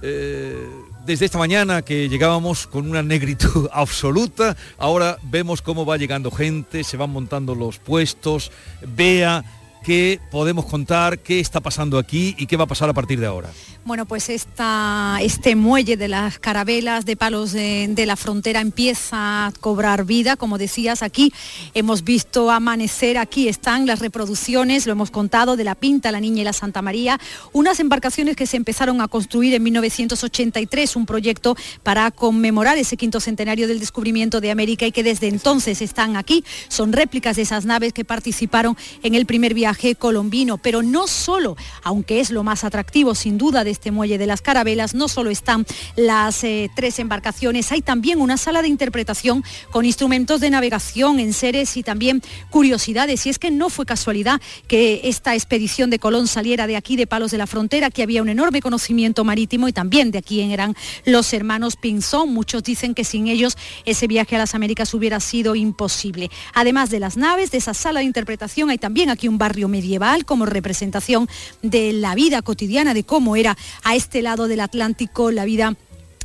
Eh, desde esta mañana que llegábamos con una negritud absoluta, ahora vemos cómo va llegando gente, se van montando los puestos, vea qué podemos contar, qué está pasando aquí y qué va a pasar a partir de ahora. Bueno, pues este muelle de las carabelas de palos de, de, la frontera empieza a cobrar vida, como decías, aquí hemos visto amanecer, aquí están las reproducciones, lo hemos contado, de la Pinta, la Niña y la Santa María, unas embarcaciones que se empezaron a construir en 1983, un proyecto para conmemorar ese quinto centenario del descubrimiento de América y que desde entonces están aquí, son réplicas de esas naves que participaron en el primer viaje colombino, pero no solo, aunque es lo más atractivo sin duda de este muelle de las carabelas, no solo están las eh, tres embarcaciones, hay también una sala de interpretación con instrumentos de navegación, en seres y también curiosidades. Y es que no fue casualidad que esta expedición de Colón saliera de aquí, de Palos de la Frontera, que había un enorme conocimiento marítimo y también de aquí eran los hermanos Pinzón. Muchos dicen que sin ellos ese viaje a las Américas hubiera sido imposible. Además de las naves, de esa sala de interpretación, hay también aquí un barrio medieval como representación de la vida cotidiana, de cómo era a este lado del Atlántico la vida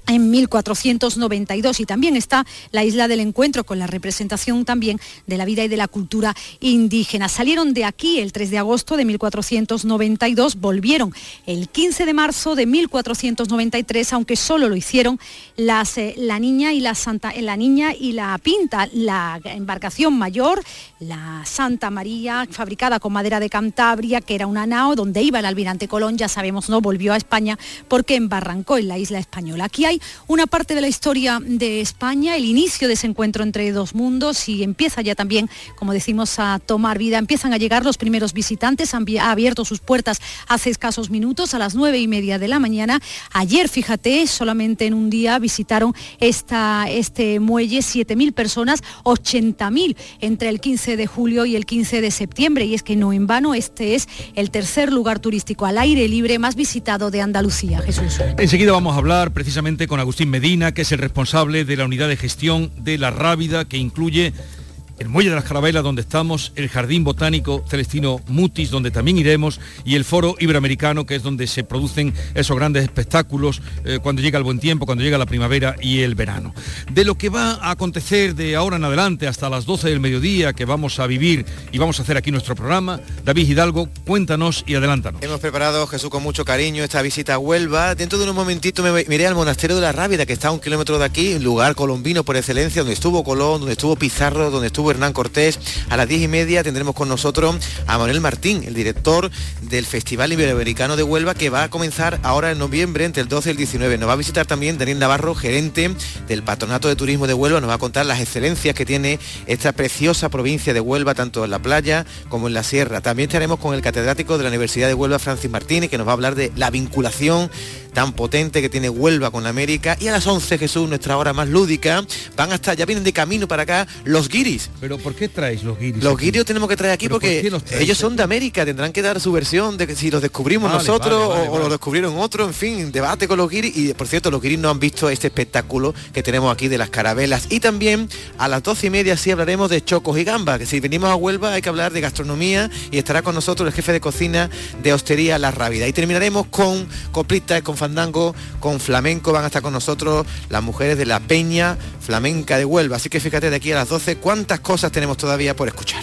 en 1492 y también está la isla del encuentro con la representación también de la vida y de la cultura indígena. Salieron de aquí el 3 de agosto de 1492, volvieron el 15 de marzo de 1493, aunque solo lo hicieron eh, la niña y la Santa, la niña y la Pinta, la embarcación mayor, la Santa María, fabricada con madera de Cantabria, que era una nao donde iba el almirante Colón, ya sabemos, no volvió a España porque embarrancó en la isla española. Aquí hay una parte de la historia de España, el inicio de ese encuentro entre dos mundos y empieza ya también, como decimos, a tomar vida. Empiezan a llegar los primeros visitantes, han abierto sus puertas hace escasos minutos, a las nueve y media de la mañana. Ayer, fíjate, solamente en un día visitaron esta, este muelle 7.000 personas, 80.000 entre el 15 de julio y el 15 de septiembre. Y es que no en vano, este es el tercer lugar turístico al aire libre más visitado de Andalucía. Jesús. Enseguida vamos a hablar precisamente con Agustín Medina, que es el responsable de la unidad de gestión de la Rábida, que incluye el Muelle de las Carabelas, donde estamos, el Jardín Botánico Celestino Mutis, donde también iremos, y el Foro Iberoamericano, que es donde se producen esos grandes espectáculos eh, cuando llega el buen tiempo, cuando llega la primavera y el verano. De lo que va a acontecer de ahora en adelante hasta las 12 del mediodía, que vamos a vivir y vamos a hacer aquí nuestro programa, David Hidalgo, cuéntanos y adelántanos. Hemos preparado, Jesús, con mucho cariño esta visita a Huelva. Dentro de un momentito me miré al Monasterio de la Rábida, que está a un kilómetro de aquí, lugar colombino por excelencia, donde estuvo Colón, donde estuvo Pizarro, donde estuvo Hernán Cortés. A las diez y media tendremos con nosotros a Manuel Martín, el director del Festival Iberoamericano de Huelva, que va a comenzar ahora en noviembre, entre el 12 y el 19. Nos va a visitar también Daniel Navarro, gerente del Patronato de Turismo de Huelva, nos va a contar las excelencias que tiene esta preciosa provincia de Huelva, tanto en la playa como en la sierra. También estaremos con el catedrático de la Universidad de Huelva, Francis Martínez, que nos va a hablar de la vinculación tan potente que tiene Huelva con América. Y a las 11, Jesús, nuestra hora más lúdica, van hasta, ya vienen de camino para acá, los guiris. ¿Pero por qué traéis los guiris? Los guiris tenemos que traer aquí porque ellos son de América, tendrán que dar su versión de que si los descubrimos nosotros o, los descubrieron otros, en fin, debate con los guiris. Y por cierto, los guiris no han visto este espectáculo que tenemos aquí de las carabelas. Y también a las doce y media sí hablaremos de chocos y gambas, que si venimos a Huelva hay que hablar de gastronomía y estará con nosotros el jefe de cocina de Hostería La Rábida. Y terminaremos con coplitas, con con flamenco, van a estar con nosotros las mujeres de la Peña Flamenca de Huelva. Así que fíjate de aquí a las 12 cuántas cosas tenemos todavía por escuchar.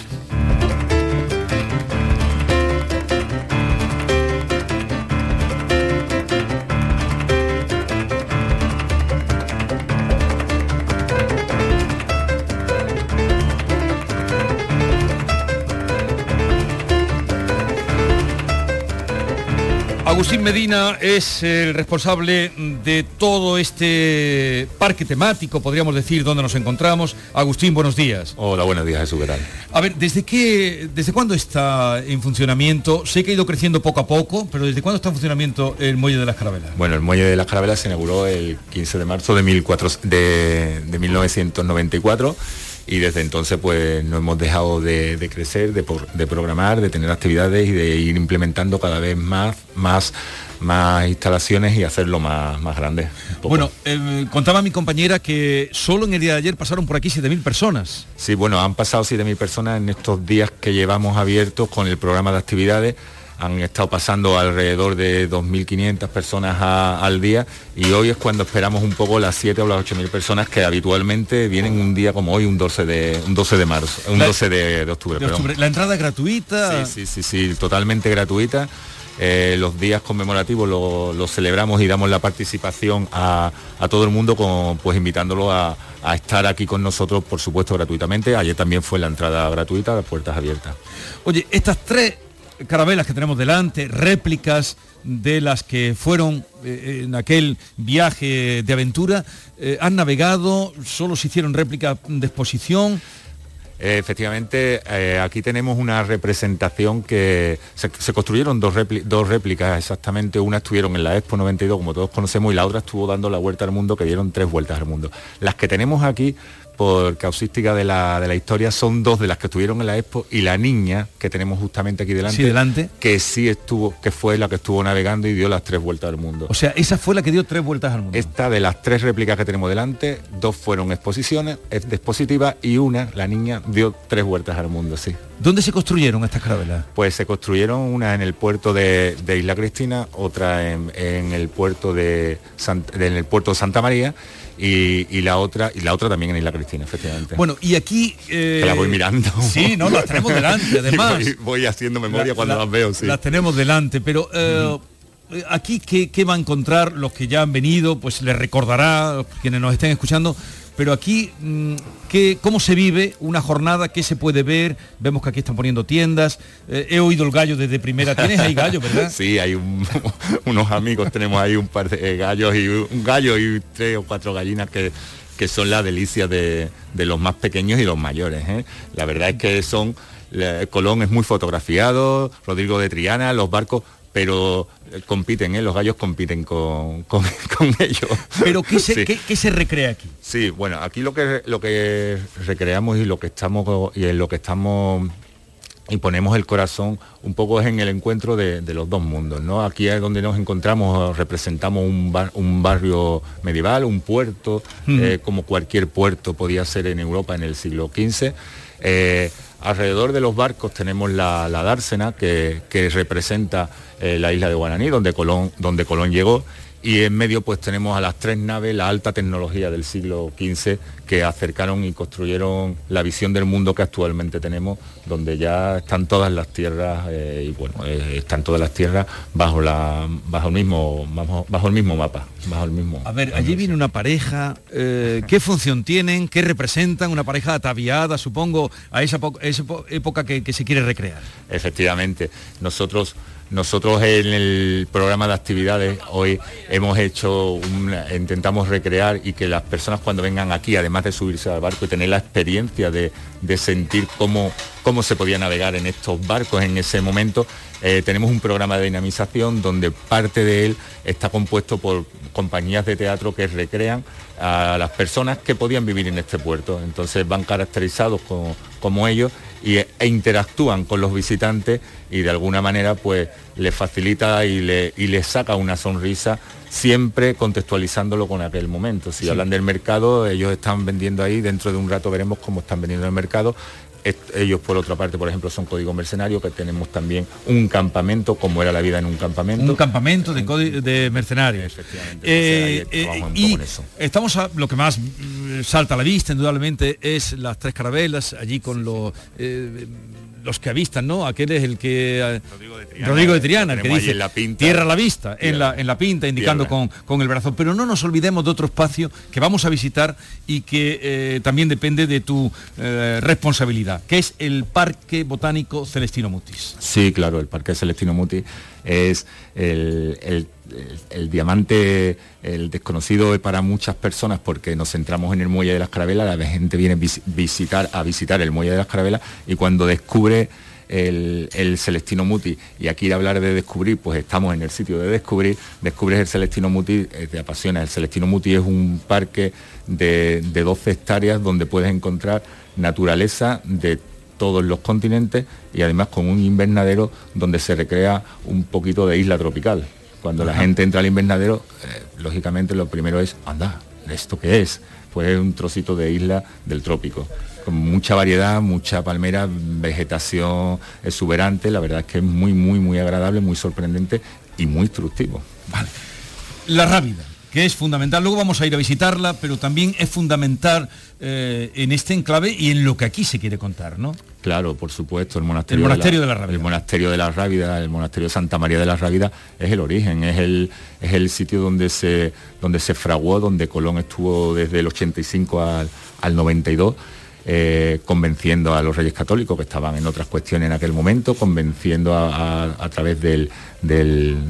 Agustín Medina es el responsable de todo este parque temático, podríamos decir, donde nos encontramos. Agustín, buenos días. Hola, buenos días, Jesús, ¿qué A ver, ¿desde qué, desde cuándo está en funcionamiento? Sé que ha ido creciendo poco a poco, pero ¿desde cuándo está en funcionamiento el Muelle de las Carabelas? Bueno, el Muelle de las Carabelas se inauguró el 15 de marzo de, de, de 1994 y desde entonces pues no hemos dejado de, crecer, de, programar, de tener actividades y de ir implementando cada vez más, más, más instalaciones y hacerlo más, más grande. Bueno, eh, contaba mi compañera que solo en el día de ayer pasaron por aquí 7.000 personas. Sí, bueno, han pasado 7.000 personas en estos días que llevamos abiertos con el programa de actividades han estado pasando alrededor de 2.500 personas al día y hoy es cuando esperamos un poco las 7 o las 8.000 personas que habitualmente vienen un día como hoy, un 12 de, un 12 de marzo, un 12 de, octubre. ¿La entrada es gratuita? Sí, sí, sí, sí, totalmente gratuita. Eh, los días conmemorativos los celebramos y damos la participación a, todo el mundo pues invitándolo a, a, estar aquí con nosotros, por supuesto, gratuitamente. Ayer también fue la entrada gratuita, las puertas abiertas. Oye, estas tres carabelas que tenemos delante, réplicas de las que fueron eh, en aquel viaje de aventura, eh, han navegado, solo se hicieron réplicas de exposición. efectivamente, eh, aquí tenemos una representación que se, construyeron dos, dos, réplicas exactamente. Una estuvieron en la Expo 92, como todos conocemos, y la otra estuvo dando la vuelta al mundo, que dieron tres vueltas al mundo. Las que tenemos aquí por causística de la, de la, historia, son dos de las que estuvieron en la Expo y la niña que tenemos justamente aquí delante, delante, que sí estuvo, que fue la que estuvo navegando y dio las tres vueltas al mundo. O sea, esa fue la que dio tres vueltas al mundo. Esta de las tres réplicas que tenemos delante, dos fueron exposiciones, expositivas y una, la niña, dio tres vueltas al mundo, sí. ¿Dónde se construyeron estas carabelas? Pues se construyeron una en el puerto de, Isla Cristina, otra en, el puerto de, en el puerto de Santa María y, la otra y la otra también en Isla Cristina, efectivamente. Bueno, y aquí... Eh... la voy mirando. Sí, no, las tenemos delante, además. voy, haciendo memoria cuando las veo, sí. Las tenemos delante, pero... Eh, aquí, ¿qué, ¿qué, va a encontrar los que ya han venido? Pues les recordará, quienes nos estén escuchando, pero aquí, mm, ¿qué, ¿cómo se vive una jornada? ¿Qué se puede ver? Vemos que aquí están poniendo tiendas. Eh, he oído el gallo desde primera. ¿Tienes ahí gallo, verdad? Sí, hay unos amigos, tenemos ahí un par de gallos y un gallo y tres o cuatro gallinas que que son la delicia de, los más pequeños y los mayores. ¿eh? La verdad es que son, Colón es muy fotografiado, Rodrigo de Triana, los barcos pero eh, compiten, ¿eh? los gallos compiten con, con, ellos. ¿Pero qué se, se, recrea aquí? Sí, bueno, aquí lo que, lo que recreamos y lo que estamos y en lo que estamos y ponemos el corazón un poco es en el encuentro de, los dos mundos. ¿no? Aquí es donde nos encontramos, representamos un, un barrio medieval, un puerto, eh, como cualquier puerto podía ser en Europa en el siglo XV. Alrededor de los barcos tenemos la, dársena que, que representa eh, la isla de Guaraní, donde Colón, donde Colón llegó, y en medio pues tenemos a las tres naves, la alta tecnología del siglo XV que acercaron y construyeron la visión del mundo que actualmente tenemos, donde ya están todas las tierras eh, y bueno, eh, están todas las tierras bajo la bajo el mismo bajo, el mismo mapa, bajo el mismo. A ver, allí viene una pareja, ¿qué función tienen? ¿Qué representan? Una pareja ataviada, supongo, a esa, época que, que se quiere recrear. Efectivamente, nosotros nosotros en el programa de actividades hoy hemos hecho, intentamos recrear y que las personas cuando vengan aquí, además de subirse al barco y tener la experiencia de, sentir cómo, cómo se podía navegar en estos barcos en ese momento. Eh, tenemos un programa de dinamización donde parte de él está compuesto por compañías de teatro que recrean a las personas que podían vivir en este puerto. Entonces van caracterizados como, ellos y, e interactúan con los visitantes y de alguna manera pues les facilita y, le, y les saca una sonrisa siempre contextualizándolo con aquel momento. Si hablan del mercado, ellos están vendiendo ahí, dentro de un rato veremos cómo están vendiendo en el mercado, ellos por otra parte, por ejemplo, son código mercenario, que tenemos también un campamento, como era la vida en un campamento. Un campamento de, de mercenarios. Efectivamente. Eh, eh, y estamos a, lo que más mm, salta a la vista, indudablemente, es las tres carabelas, allí con los eh, los que avistan, ¿no? Aquel es el que... Eh, Rodrigo de Triana, el que dice la tierra a la vista, en la, en la pinta, indicando con, con, el brazo. Pero no nos olvidemos de otro espacio que vamos a visitar y que eh, también depende de tu eh, responsabilidad, que es el Parque Botánico Celestino Mutis. Sí, claro, el Parque Celestino Mutis es el, el, diamante, el desconocido para muchas personas porque nos centramos en el muelle de las carabelas, la gente viene visitar, a visitar el muelle de las carabelas y cuando descubre el, Celestino Muti y aquí de hablar de descubrir, pues estamos en el sitio de descubrir, descubres el Celestino Muti, eh, te apasiona. El Celestino Muti es un parque de, de 12 hectáreas donde puedes encontrar naturaleza de todos los continentes y además con un invernadero donde se recrea un poquito de isla tropical. Cuando la gente entra al invernadero, eh, lógicamente lo primero es, anda, ¿esto qué es? Pues es un trocito de isla del trópico, con mucha variedad, mucha palmera, vegetación exuberante, la verdad es que es muy, muy, muy agradable, muy sorprendente y muy instructivo. Vale. La rápida que es fundamental. Luego vamos a ir a visitarla, pero también es fundamental eh, en este enclave y en lo que aquí se quiere contar, ¿no? Claro, por supuesto, el monasterio, el monasterio de, la, El monasterio de la Rábida, el monasterio de Santa María de la Rábida es el origen, es el, es el sitio donde se, donde se fraguó, donde Colón estuvo desde el 85 al, al 92 eh, convenciendo a los reyes católicos que estaban en otras cuestiones en aquel momento, convenciendo a, través de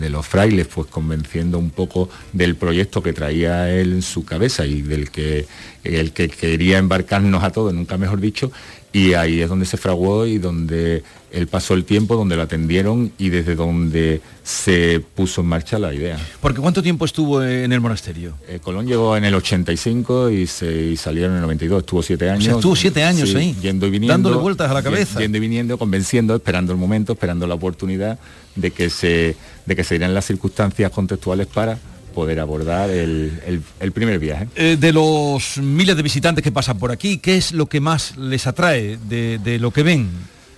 los frailes, pues convenciendo un poco del proyecto que traía él en su cabeza y del que el que quería embarcarnos a todos, nunca mejor dicho, y ahí es donde se fraguó y donde él pasó el tiempo, donde lo atendieron y desde donde se puso en marcha la idea. Porque ¿cuánto tiempo estuvo en el monasterio? Eh, Colón llegó en el 85 y, se, salieron en el 92, estuvo siete años. estuvo siete años ahí, yendo y viniendo. Dándole vueltas a la cabeza. Yendo y viniendo, convenciendo, esperando el momento, esperando la oportunidad de que se, de que se dieran las circunstancias contextuales para poder abordar el, primer viaje. Eh, de los miles de visitantes que pasan por aquí, ¿qué es lo que más les atrae de, lo que ven,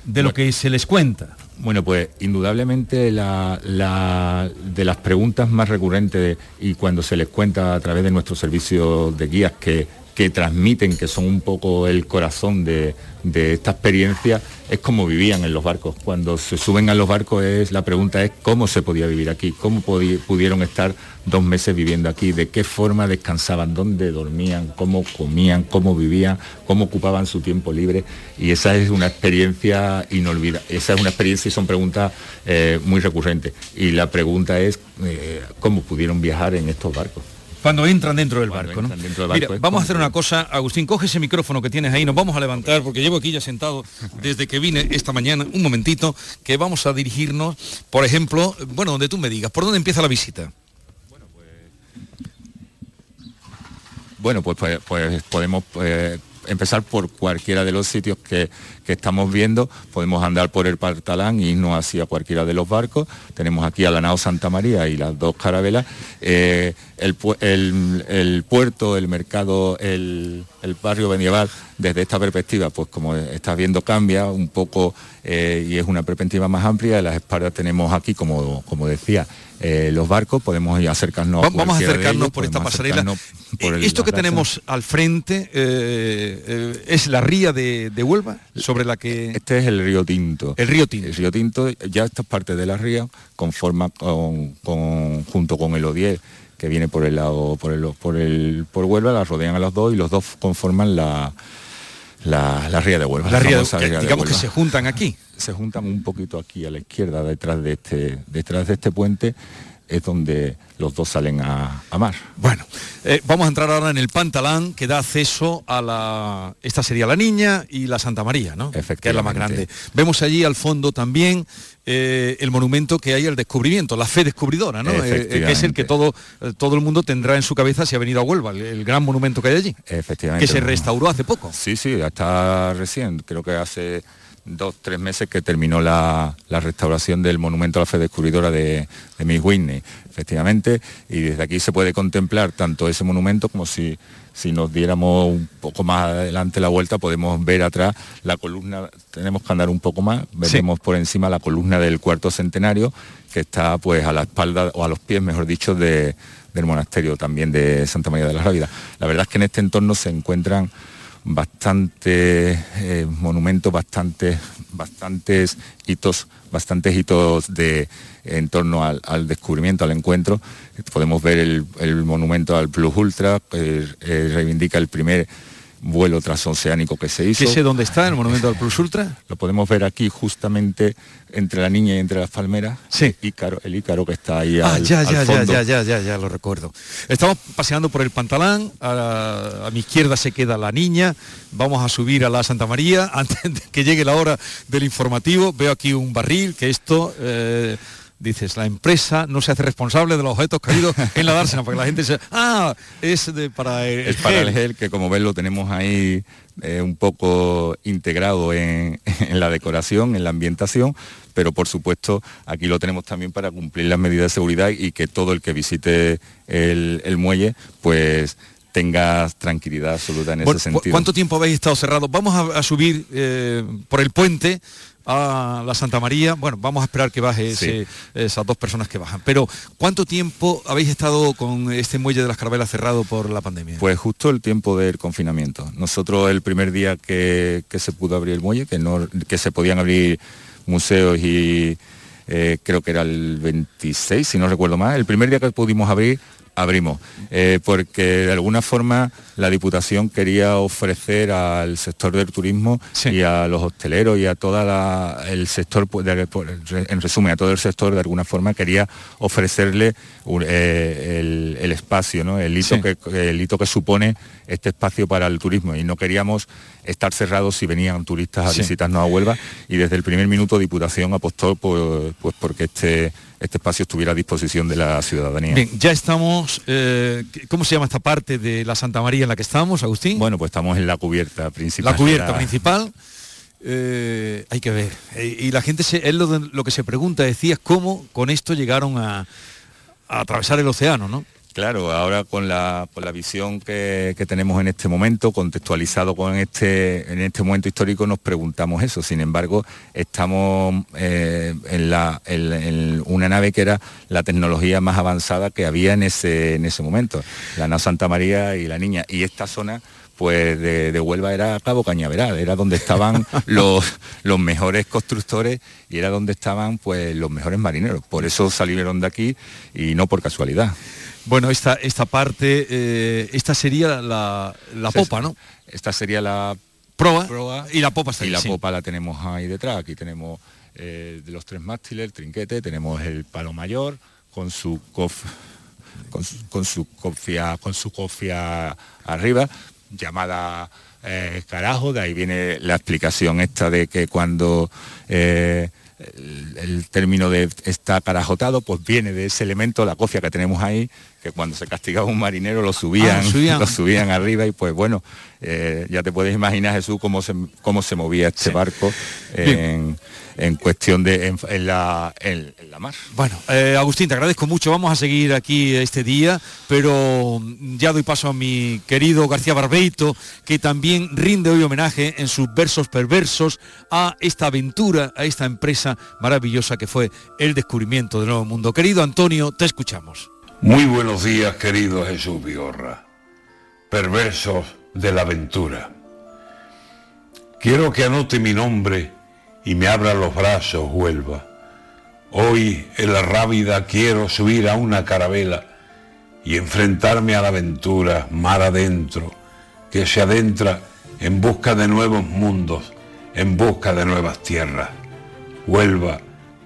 de lo que se les cuenta? Bueno, pues indudablemente la, de las preguntas más recurrentes y cuando se les cuenta a través de nuestro servicio de guías que, que transmiten, que son un poco el corazón de, esta experiencia es cómo vivían en los barcos. Cuando se suben a los barcos es la pregunta es cómo se podía vivir aquí, cómo pudieron estar dos meses viviendo aquí, de qué forma descansaban, dónde dormían, cómo comían, cómo vivían, cómo ocupaban su tiempo libre. Y esa es una experiencia inolvidable. Esa es una experiencia y son preguntas eh, muy recurrentes. Y la pregunta es eh, cómo pudieron viajar en estos barcos. Cuando entran dentro del barco, ¿no? Mira, vamos a hacer una cosa, Agustín, coge ese micrófono que tienes ahí, nos vamos a levantar, porque llevo aquí ya sentado desde que vine esta mañana, un momentito, que vamos a dirigirnos, por ejemplo, bueno, donde tú me digas, ¿por dónde empieza la visita? Bueno, pues, pues, pues podemos eh, empezar por cualquiera de los sitios que, que estamos viendo, podemos andar por el Partalán y irnos hacia cualquiera de los barcos. Tenemos aquí a la nao Santa María y las dos carabelas. Eh, el, puerto, el mercado, el, barrio medieval, desde esta perspectiva, pues como estás viendo, cambia un poco eh, y es una perspectiva más amplia. Las espaldas tenemos aquí, como, como decía, eh, los barcos, podemos acercarnos a Vamos a acercarnos por esta pasarela. Esto que tenemos al frente es la ría de, de Huelva la que... Este es el río Tinto. El río Tinto. El río Tinto, ya esta parte de la ría conforma con, junto con el Odier, que viene por el lado, por el, por el, por Huelva, la rodean a los dos y los dos conforman la, la, ría de Huelva. La ría, digamos que se juntan aquí. Se juntan un poquito aquí a la izquierda, detrás de este, detrás de este puente, es donde los dos salen a, mar. Bueno, eh, vamos a entrar ahora en el Pantalán que da acceso a la... Esta sería la Niña y la Santa María, ¿no? Que es la más grande. Vemos allí al fondo también eh, el monumento que hay al descubrimiento, la fe descubridora, ¿no? Eh, que es el que todo, todo el mundo tendrá en su cabeza si ha venido a Huelva, el, gran monumento que hay allí. Efectivamente. Que se restauró hace poco. Sí, sí, hasta recién, creo que hace dos, tres meses que terminó la, restauración del monumento a la fe descubridora de, de Miss Whitney, efectivamente, y desde aquí se puede contemplar tanto ese monumento como si, si nos diéramos un poco más adelante la vuelta, podemos ver atrás la columna, tenemos que andar un poco más, veremos por encima la columna del cuarto centenario, que está pues a la espalda, o a los pies, mejor dicho, del monasterio también de Santa María de la Rábida. La verdad es que en este entorno se encuentran bastantes eh, monumentos, bastantes, bastantes hitos, bastantes hitos de en torno al, descubrimiento, al encuentro. Podemos ver el, monumento al Plus Ultra, eh, eh, reivindica el primer vuelo transoceánico que se hizo. ¿Qué sé dónde está el monumento al Plus Ultra? Lo podemos ver aquí justamente entre la niña y entre las palmeras. Sí. Ícaro, el Ícaro que está ahí ah, ya, ya, ya, ya, ya, ya, ya, lo recuerdo. Estamos paseando por el Pantalán, a, mi izquierda se queda la niña, vamos a subir a la Santa María antes de que llegue la hora del informativo. Veo aquí un barril, que esto... Eh, dices, la empresa no se hace responsable de los objetos caídos en la dársena, porque la gente dice, ah, es de, para el Es para el gel, que como ves lo tenemos ahí eh, un poco integrado en, la decoración, en la ambientación, pero por supuesto aquí lo tenemos también para cumplir las medidas de seguridad y que todo el que visite el, muelle, pues tenga tranquilidad absoluta en ese sentido. ¿Cuánto tiempo habéis estado cerrados? Vamos a, subir eh, por el puente a la Santa María. Bueno, vamos a esperar que baje esas dos personas que bajan. Pero, ¿cuánto tiempo habéis estado con este muelle de las carabelas cerrado por la pandemia? Pues justo el tiempo del confinamiento. Nosotros el primer día que, se pudo abrir el muelle, que, no, que se podían abrir museos y eh, creo que era el 26, si no recuerdo mal, el primer día que pudimos abrir abrimos, eh, porque de alguna forma la Diputación quería ofrecer al sector del turismo y a los hosteleros y a todo el sector, pues, en resumen, a todo el sector de alguna forma quería ofrecerle eh, el, espacio, ¿no? el, hito que, el hito que supone este espacio para el turismo. Y no queríamos estar cerrados si venían turistas a visitarnos a Huelva. Y desde el primer minuto Diputación apostó pues, pues porque este este espacio estuviera a disposición de la ciudadanía. Bien, ya estamos, eh, ¿cómo se llama esta parte de la Santa María en la que estamos, Agustín? Bueno, pues estamos en la cubierta principal. La cubierta principal. Eh, hay que ver. Eh, y la gente, se, es lo, que se pregunta, decías, ¿cómo con esto llegaron a, a atravesar el océano, no? Claro, ahora con la, visión que, tenemos en este momento, contextualizado con este, en este momento histórico, nos preguntamos eso. Sin embargo, estamos eh, en, una nave que era la tecnología más avanzada que había en ese, en ese momento, la nave Santa María y la Niña. Y esta zona pues de, Huelva era Cabo Cañaveral, era donde estaban los, los mejores constructores y era donde estaban pues los mejores marineros. Por eso salieron de aquí y no por casualidad. Bueno, esta, esta parte, eh, esta sería la, popa, ¿no? Esta sería la proa, y la popa está Y la popa la tenemos ahí detrás. Aquí tenemos eh, de los tres mástiles, el trinquete, tenemos el palo mayor con su con, su cofia, con su cofia arriba, llamada eh, carajo, de ahí viene la explicación esta de que cuando el, término de está carajotado, pues viene de ese elemento, la cofia que tenemos ahí, que cuando se castigaba un marinero lo subían, ah, lo subían arriba y pues bueno, eh, ya te puedes imaginar Jesús cómo se, cómo se movía este barco en, en cuestión de en, la, en, la mar. Bueno, eh, Agustín, te agradezco mucho. Vamos a seguir aquí este día, pero ya doy paso a mi querido García Barbeito, que también rinde hoy homenaje en sus versos perversos a esta aventura, a esta empresa maravillosa que fue el descubrimiento del nuevo mundo. Querido Antonio, te escuchamos. Muy buenos días, querido Jesús Vigorra. Perversos de la aventura. Quiero que anote mi nombre y me abra los brazos, Huelva. Hoy en la rábida quiero subir a una carabela y enfrentarme a la aventura mar adentro, que se adentra en busca de nuevos mundos, en busca de nuevas tierras. Huelva,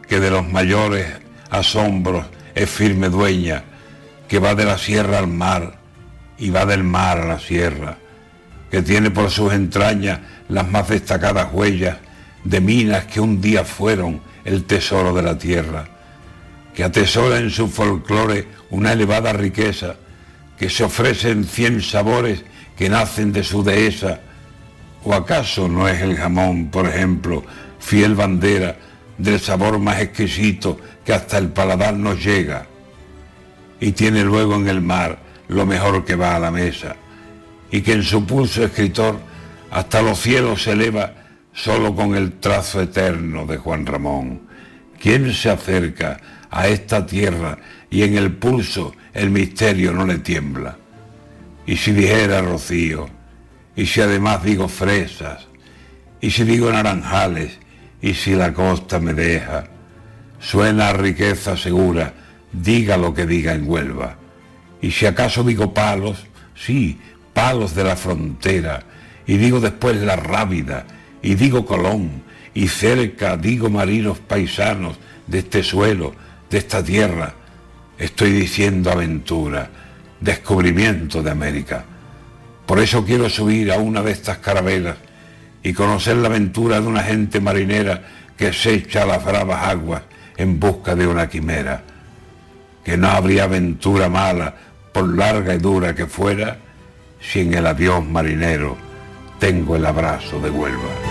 que de los mayores asombros es firme dueña, que va de la sierra al mar y va del mar a la sierra, que tiene por sus entrañas las más destacadas huellas de minas que un día fueron el tesoro de la tierra, que atesora en su folclore una elevada riqueza, que se ofrecen cien sabores que nacen de su dehesa, ¿O acaso no es el jamón, por ejemplo, fiel bandera del sabor más exquisito que hasta el paladar nos llega? Y tiene luego en el mar lo mejor que va a la mesa, y que en su pulso escritor hasta los cielos se eleva solo con el trazo eterno de Juan Ramón. ¿Quién se acerca a esta tierra y en el pulso el misterio no le tiembla? Y si dijera Rocío, y si además digo fresas, y si digo naranjales, y si la costa me deja, suena a riqueza segura, diga lo que diga en Huelva. Y si acaso digo palos, sí, palos de la frontera, y digo después la rábida, y digo Colón, y cerca digo marinos paisanos de este suelo, de esta tierra, estoy diciendo aventura, descubrimiento de América. Por eso quiero subir a una de estas carabelas y conocer la aventura de una gente marinera que se echa a las bravas aguas en busca de una quimera. Que no habría aventura mala, por larga y dura que fuera, si en el avión marinero tengo el abrazo de Huelva.